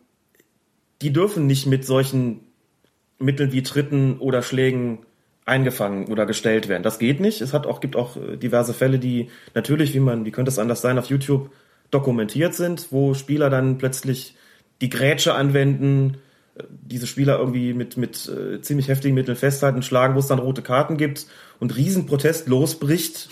die dürfen nicht mit solchen Mitteln wie Tritten oder Schlägen eingefangen oder gestellt werden. Das geht nicht. Es hat auch, gibt auch äh, diverse Fälle, die natürlich, wie man, wie könnte es anders sein, auf YouTube dokumentiert sind, wo Spieler dann plötzlich die Grätsche anwenden, diese Spieler irgendwie mit, mit äh, ziemlich heftigen Mitteln festhalten, schlagen, wo es dann rote Karten gibt und Riesenprotest losbricht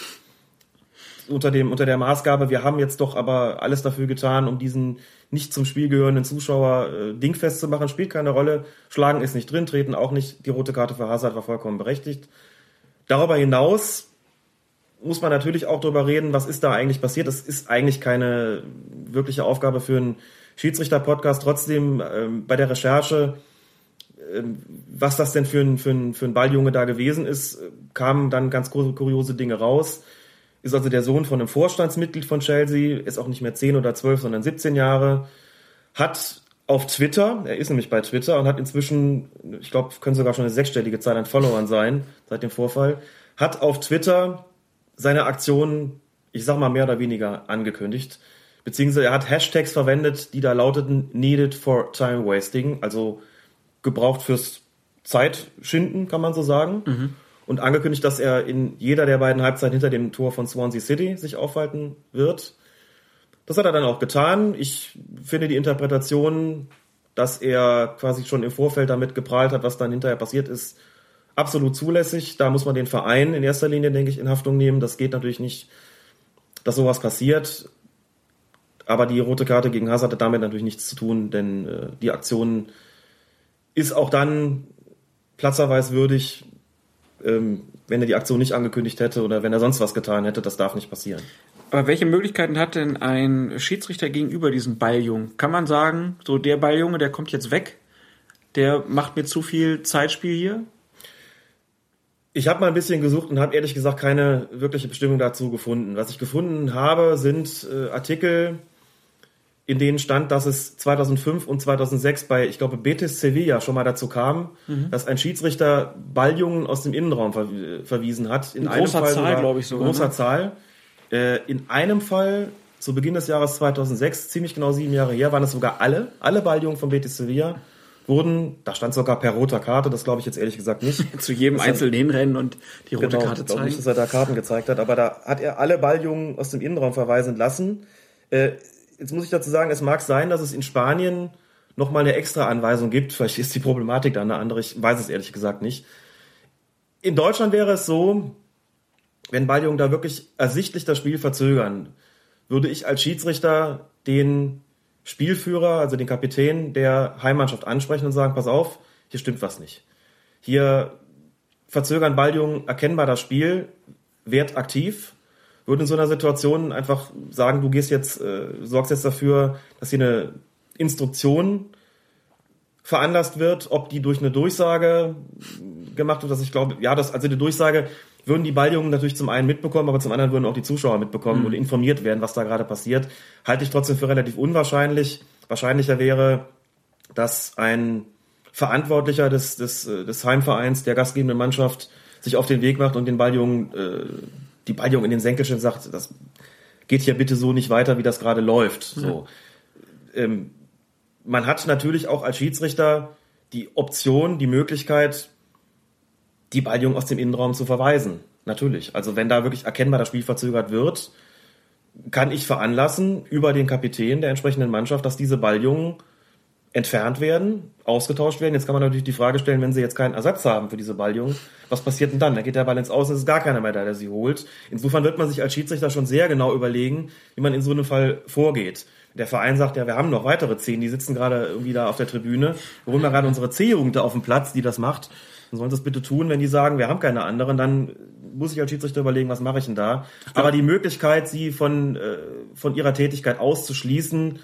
unter dem, unter der Maßgabe, wir haben jetzt doch aber alles dafür getan, um diesen nicht zum Spiel gehörenden Zuschauer äh, dingfest zu machen, spielt keine Rolle. Schlagen ist nicht drin, treten auch nicht. Die rote Karte für Hazard war vollkommen berechtigt. Darüber hinaus muss man natürlich auch darüber reden, was ist da eigentlich passiert. Das ist eigentlich keine wirkliche Aufgabe für einen Schiedsrichter-Podcast. Trotzdem ähm, bei der Recherche, ähm, was das denn für ein, für, ein, für ein Balljunge da gewesen ist, kamen dann ganz kur- kuriose Dinge raus. Ist also der Sohn von einem Vorstandsmitglied von Chelsea, ist auch nicht mehr 10 oder 12, sondern 17 Jahre, hat auf Twitter, er ist nämlich bei Twitter und hat inzwischen, ich glaube, können sogar schon eine sechsstellige Zahl an Followern sein seit dem Vorfall, hat auf Twitter seine Aktion ich sag mal mehr oder weniger angekündigt. Beziehungsweise er hat Hashtags verwendet, die da lauteten Needed for Time Wasting, also gebraucht fürs Zeitschinden, kann man so sagen. Und angekündigt, dass er in jeder der beiden Halbzeiten hinter dem Tor von Swansea City sich aufhalten wird. Das hat er dann auch getan. Ich finde die Interpretation, dass er quasi schon im Vorfeld damit geprahlt hat, was dann hinterher passiert ist, absolut zulässig. Da muss man den Verein in erster Linie, denke ich, in Haftung nehmen. Das geht natürlich nicht, dass sowas passiert. Aber die rote Karte gegen Hazard hat damit natürlich nichts zu tun, denn äh, die Aktion ist auch dann platzerweis würdig, ähm, wenn er die Aktion nicht angekündigt hätte oder wenn er sonst was getan hätte. Das darf nicht passieren. Aber welche Möglichkeiten hat denn ein Schiedsrichter gegenüber diesem Balljungen? Kann man sagen, so der Balljunge, der kommt jetzt weg, der macht mir zu viel Zeitspiel hier? Ich habe mal ein bisschen gesucht und habe ehrlich gesagt keine wirkliche Bestimmung dazu gefunden. Was ich gefunden habe, sind äh, Artikel, in denen stand, dass es 2005 und 2006 bei, ich glaube, Betis Sevilla schon mal dazu kam, dass ein Schiedsrichter Balljungen aus dem Innenraum ver verwiesen hat. In, In großer Zahl, glaube ich sogar, In großer ne? Zahl. Äh, in einem Fall, zu Beginn des Jahres 2006, ziemlich genau sieben Jahre her, waren es sogar alle, alle Balljungen von Betis Sevilla, wurden, da stand sogar per roter Karte, das glaube ich jetzt ehrlich gesagt nicht, Zu jedem Einzelnen hinrennen und die rote Genau, Karte ich glaube nicht, zeigen. dass er da Karten gezeigt hat, aber da hat er alle Balljungen aus dem Innenraum verweisen lassen. Äh, jetzt muss ich dazu sagen, es mag sein, dass es in Spanien nochmal eine extra Anweisung gibt. Vielleicht ist die Problematik da eine andere. Ich weiß es ehrlich gesagt nicht. In Deutschland wäre es so, wenn Balljungen da wirklich ersichtlich das Spiel verzögern, würde ich als Schiedsrichter den Spielführer, also den Kapitän der Heimmannschaft ansprechen und sagen, pass auf, hier stimmt was nicht. Hier verzögern Balljungen erkennbar das Spiel, werd aktiv, würde in so einer Situation einfach sagen, du gehst jetzt, äh, sorgst jetzt dafür, dass hier eine Instruktion veranlasst wird, ob die durch eine Durchsage gemacht wird, dass ich glaube, ja, das, also die Durchsage würden die Balljungen natürlich zum einen mitbekommen, aber zum anderen würden auch die Zuschauer mitbekommen und informiert werden, was da gerade passiert. Halte ich trotzdem für relativ unwahrscheinlich. Wahrscheinlicher wäre, dass ein Verantwortlicher des, des, äh, des Heimvereins, der gastgebenden Mannschaft, sich auf den Weg macht und den Balljungen, äh, die Balljungen in den Senkel stellt und sagt, das geht hier bitte so nicht weiter, wie das gerade läuft. So. Ähm, man hat natürlich auch als Schiedsrichter die Option, die Möglichkeit, die Balljungen aus dem Innenraum zu verweisen. Natürlich. Also wenn da wirklich erkennbar das Spiel verzögert wird, kann ich veranlassen über den Kapitän der entsprechenden Mannschaft, dass diese Balljungen entfernt werden, ausgetauscht werden. Jetzt kann man natürlich die Frage stellen, wenn sie jetzt keinen Ersatz haben für diese Balljungen, was passiert denn dann? Da geht der Ball ins Aus und es ist gar keiner mehr da, der sie holt. Insofern wird man sich als Schiedsrichter schon sehr genau überlegen, wie man in so einem Fall vorgeht. Der Verein sagt ja, wir haben noch weitere zehn, die sitzen gerade irgendwie da auf der Tribüne. Wir holen mal gerade unsere C-Jugend da auf den Platz, die das macht. Dann sollen sie das bitte tun. Wenn die sagen, wir haben keine anderen, dann muss ich als Schiedsrichter überlegen, was mache ich denn da? Aber die Möglichkeit, sie von, äh, von ihrer Tätigkeit auszuschließen,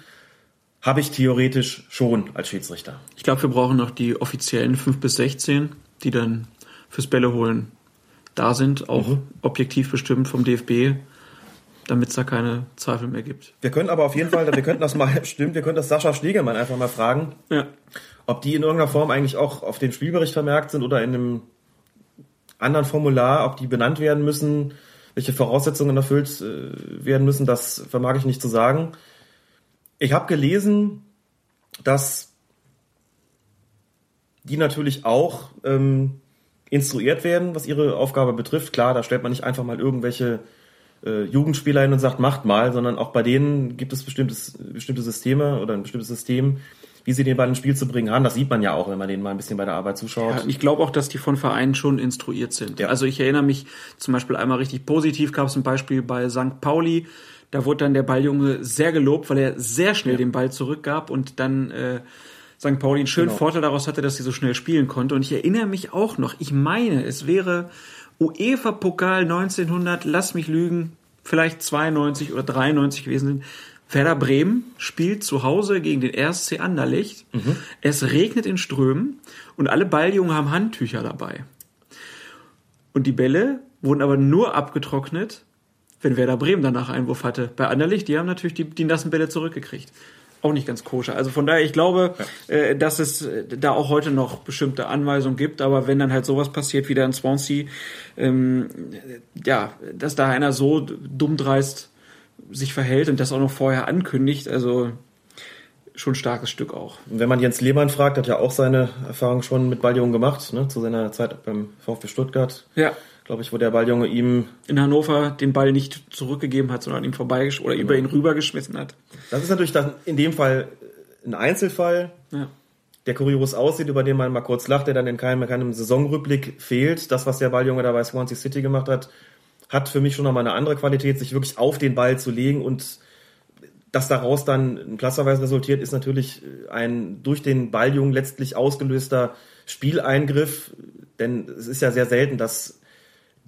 habe ich theoretisch schon als Schiedsrichter. Ich glaube, wir brauchen noch die offiziellen 5 bis 16, die dann fürs Bälle holen da sind, auch Mhm. objektiv bestimmt vom DFB, damit es da keine Zweifel mehr gibt. Wir können aber auf jeden Fall, wir könnten das mal, stimmt, wir könnten das Sascha Stegemann einfach mal fragen, Ja. ob die in irgendeiner Form eigentlich auch auf dem Spielbericht vermerkt sind oder in einem anderen Formular, ob die benannt werden müssen, welche Voraussetzungen erfüllt äh, werden müssen, das vermag ich nicht zu sagen. Ich habe gelesen, dass die natürlich auch ähm, instruiert werden, was ihre Aufgabe betrifft. Klar, da stellt man nicht einfach mal irgendwelche äh, Jugendspieler hin und sagt, macht mal, sondern auch bei denen gibt es bestimmtes, bestimmte Systeme oder ein bestimmtes System, wie sie den Ball ins Spiel zu bringen haben. Das sieht man ja auch, wenn man denen mal ein bisschen bei der Arbeit zuschaut. Ja, ich glaube auch, dass die von Vereinen schon instruiert sind. Ja. Also ich erinnere mich zum Beispiel einmal richtig positiv, gab es ein Beispiel bei St. Pauli. Da wurde dann der Balljunge sehr gelobt, weil er sehr schnell den Ball zurückgab und dann äh, St. Pauli einen schönen Genau. Vorteil daraus hatte, dass sie so schnell spielen konnte. Und ich erinnere mich auch noch, ich meine, es wäre UEFA-Pokal 1900, lass mich lügen, vielleicht 92 oder 93 gewesen sind. Werder Bremen spielt zu Hause gegen den RSC Anderlecht. Es regnet in Strömen und alle Balljungen haben Handtücher dabei. Und die Bälle wurden aber nur abgetrocknet, wenn Werder Bremen danach Einwurf hatte. Bei Anderlecht, die haben natürlich die, die nassen Bälle zurückgekriegt. auch nicht ganz koscher. Also von daher, ich glaube, äh, dass es äh, da auch heute noch bestimmte Anweisungen gibt, aber wenn dann halt sowas passiert wie da in Swansea, ähm, ja, dass da einer so dumm dreist sich verhält und das auch noch vorher ankündigt, also schon ein starkes Stück auch. Wenn man Jens Lehmann fragt, hat ja auch seine Erfahrung schon mit Balljungen gemacht, ne, zu seiner Zeit beim VfB Stuttgart. Ja. Glaube ich, wo der Balljunge ihm In Hannover den Ball nicht zurückgegeben hat, sondern ihm vorbeigesch oder über ihn rübergeschmissen hat. Das ist natürlich dann in dem Fall ein Einzelfall, Ja. der kurios aussieht, über den man mal kurz lacht, der dann in keinem, keinem Saisonrückblick fehlt. Das, was der Balljunge da bei Swansea City gemacht hat, hat für mich schon nochmal eine andere Qualität, sich wirklich auf den Ball zu legen und dass daraus dann ein Platzverweis resultiert, ist natürlich ein durch den Balljungen letztlich ausgelöster Spieleingriff, denn es ist ja sehr selten, dass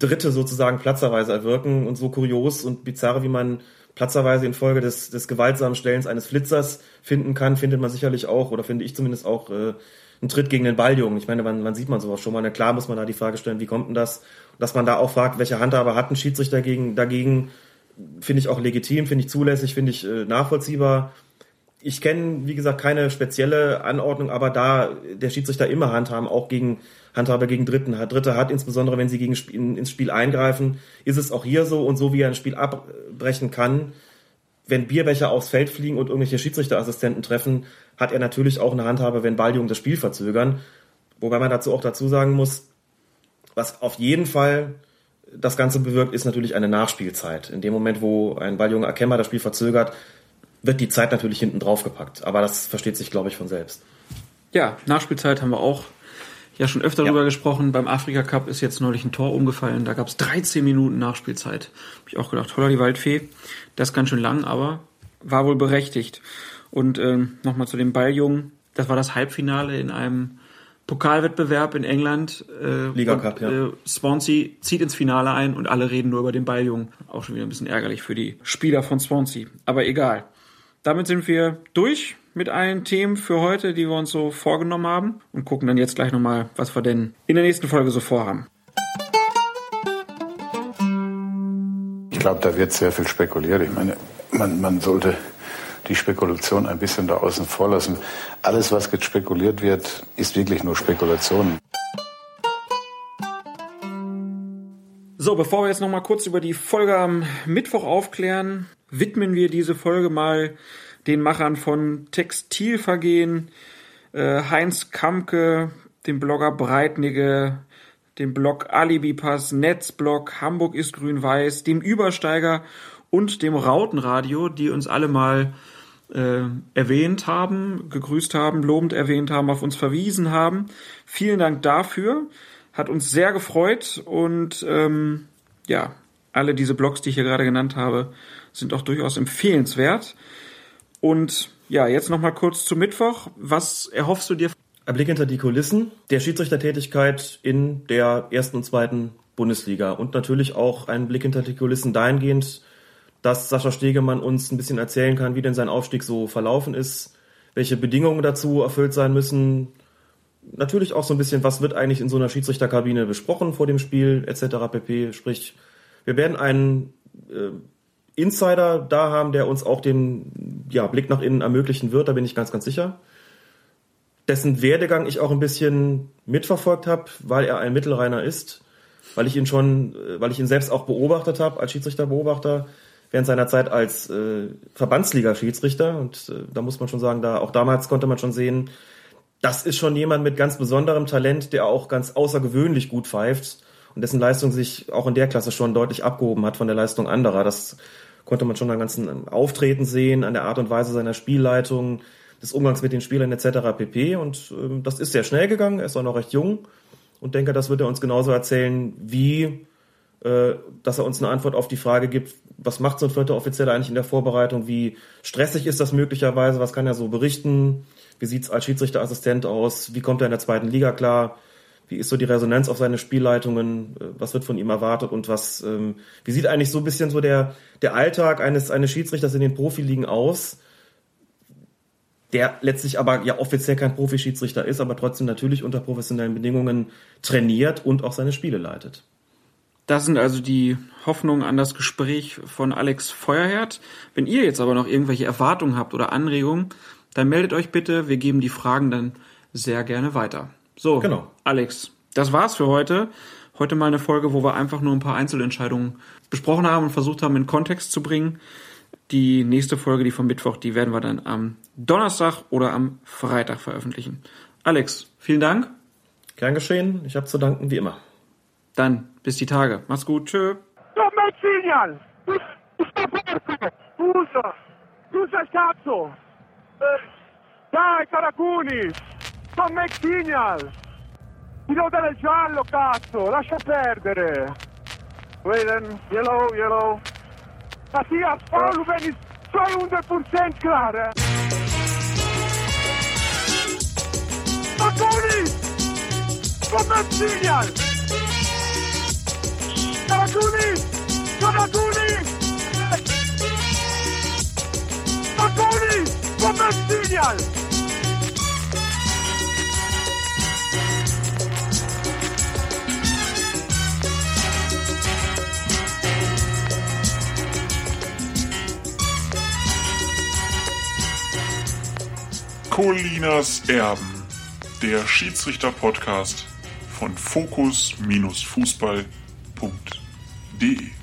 Dritte sozusagen Platzerweise erwirken und so kurios und bizarr, wie man Platzerweise infolge des, des gewaltsamen Stellens eines Flitzers finden kann, findet man sicherlich auch, oder finde ich zumindest auch, äh, einen Tritt gegen den Balljungen. Ich meine, man, man sieht man sowas schon mal. Na klar muss man da die Frage stellen, wie kommt denn das? Dass man da auch fragt, welche Handhabe hat ein Schiedsrichter dagegen, dagegen finde ich auch legitim, finde ich zulässig, finde ich äh, nachvollziehbar. Ich kenne, wie gesagt, keine spezielle Anordnung, aber da der Schiedsrichter immer Handhaben, auch gegen Handhabe gegen Dritten hat. Dritte hat, insbesondere wenn sie gegen in, ins Spiel eingreifen, ist es auch hier so und so wie er ein Spiel abbrechen kann. Wenn Bierbecher aufs Feld fliegen und irgendwelche Schiedsrichterassistenten treffen, hat er natürlich auch eine Handhabe, wenn Balljungen das Spiel verzögern. Wobei man dazu auch dazu sagen muss, was auf jeden Fall das Ganze bewirkt, ist natürlich eine Nachspielzeit. In dem Moment, wo ein Balljunge Akemba das Spiel verzögert, wird die Zeit natürlich hinten drauf gepackt. Aber das versteht sich, glaube ich, von selbst. Ja, Nachspielzeit haben wir auch ja schon öfter drüber gesprochen. Beim Afrika Cup ist jetzt neulich ein Tor umgefallen. Da gab es 13 Minuten Nachspielzeit. Hab ich auch gedacht, holla die Waldfee. Das ist ganz schön lang, aber war wohl berechtigt. Und ähm, nochmal zu dem Balljungen. Das war das Halbfinale in einem Pokalwettbewerb in England. Äh, Liga und, Cup, ja. Äh, Swansea zieht ins Finale ein und alle reden nur über den Balljungen. Auch schon wieder ein bisschen ärgerlich für die Spieler von Swansea. Aber egal. Damit sind wir durch mit allen Themen für heute, die wir uns so vorgenommen haben und gucken dann jetzt gleich nochmal, was wir denn in der nächsten Folge so vorhaben. Ich glaube, da wird sehr viel spekuliert. Ich meine, man, man sollte die Spekulation ein bisschen da außen vor lassen. Alles, was jetzt spekuliert wird, ist wirklich nur Spekulation. So, bevor wir jetzt nochmal kurz über die Folge am Mittwoch aufklären, widmen wir diese Folge mal den Machern von Textilvergehen, äh, Heinz Kamke, dem Blogger Breitnigge, dem Blog Alibipass, Netzblog, Hamburg ist grün-weiß, dem Übersteiger und dem Rautenradio, die uns alle mal äh, erwähnt haben, gegrüßt haben, lobend erwähnt haben, auf uns verwiesen haben. Vielen Dank dafür. Hat uns sehr gefreut und ähm, ja, alle diese Blogs, die ich hier gerade genannt habe, sind auch durchaus empfehlenswert. Und ja, jetzt nochmal kurz zu Mittwoch. Was erhoffst du dir? Ein Blick hinter die Kulissen der Schiedsrichtertätigkeit in der ersten und zweiten Bundesliga und natürlich auch ein Blick hinter die Kulissen dahingehend, dass Sascha Stegemann uns ein bisschen erzählen kann, wie denn sein Aufstieg so verlaufen ist, welche Bedingungen dazu erfüllt sein müssen. Natürlich auch so ein bisschen, was wird eigentlich in so einer Schiedsrichterkabine besprochen vor dem Spiel etc. pp. Sprich, wir werden einen äh, Insider da haben, der uns auch den ja, Blick nach innen ermöglichen wird, da bin ich ganz, ganz sicher. Dessen Werdegang ich auch ein bisschen mitverfolgt habe, weil er ein Mittelreiner ist, weil ich ihn schon, äh, weil ich ihn selbst auch beobachtet habe als Schiedsrichterbeobachter während seiner Zeit als äh, Verbandsliga-Schiedsrichter. Und äh, da muss man schon sagen, da auch damals konnte man schon sehen, das ist schon jemand mit ganz besonderem Talent, der auch ganz außergewöhnlich gut pfeift und dessen Leistung sich auch in der Klasse schon deutlich abgehoben hat von der Leistung anderer. Das konnte man schon am ganzen Auftreten sehen, an der Art und Weise seiner Spielleitung, des Umgangs mit den Spielern etc. pp. Und ähm, das ist sehr schnell gegangen, er ist auch noch recht jung und denke, das wird er uns genauso erzählen, wie dass er uns eine Antwort auf die Frage gibt, was macht so ein vierter Offizieller eigentlich in der Vorbereitung, wie stressig ist das möglicherweise, was kann er so berichten, wie sieht's als Schiedsrichterassistent aus, wie kommt er in der zweiten Liga klar, wie ist so die Resonanz auf seine Spielleitungen, äh, was wird von ihm erwartet und was, ähm, wie sieht eigentlich so ein bisschen so der, der Alltag eines, eines Schiedsrichters in den Profiligen aus, der letztlich aber ja offiziell kein Profischiedsrichter ist, aber trotzdem natürlich unter professionellen Bedingungen trainiert und auch seine Spiele leitet. Das sind also die Hoffnungen an das Gespräch von Alex Feuerherd. Wenn ihr jetzt aber noch irgendwelche Erwartungen habt oder Anregungen, dann meldet euch bitte. Wir geben die Fragen dann sehr gerne weiter. So, Genau. Alex, das war's für heute. Heute mal eine Folge, wo wir einfach nur ein paar Einzelentscheidungen besprochen haben und versucht haben, in Kontext zu bringen. Die nächste Folge, die vom Mittwoch, die werden wir dann am Donnerstag oder am Freitag veröffentlichen. Alex, vielen Dank. Gern geschehen. Ich habe zu danken, wie immer. Dann Bis die Tage. Mach's gut. Tschö. Usa, usa cazzo! Dai, Caracuni! Son McSignal! Ti devo dare il giallo, cazzo! Lascia perdere! Wait yellow, yellow. Mattia, Paolo, veni, sono 100% klar! Caracuni! Son McSignal! Caracunis! Toma il signal! Colinas Erben, der Schiedsrichter-Podcast von Fokus-Fußball.de. D.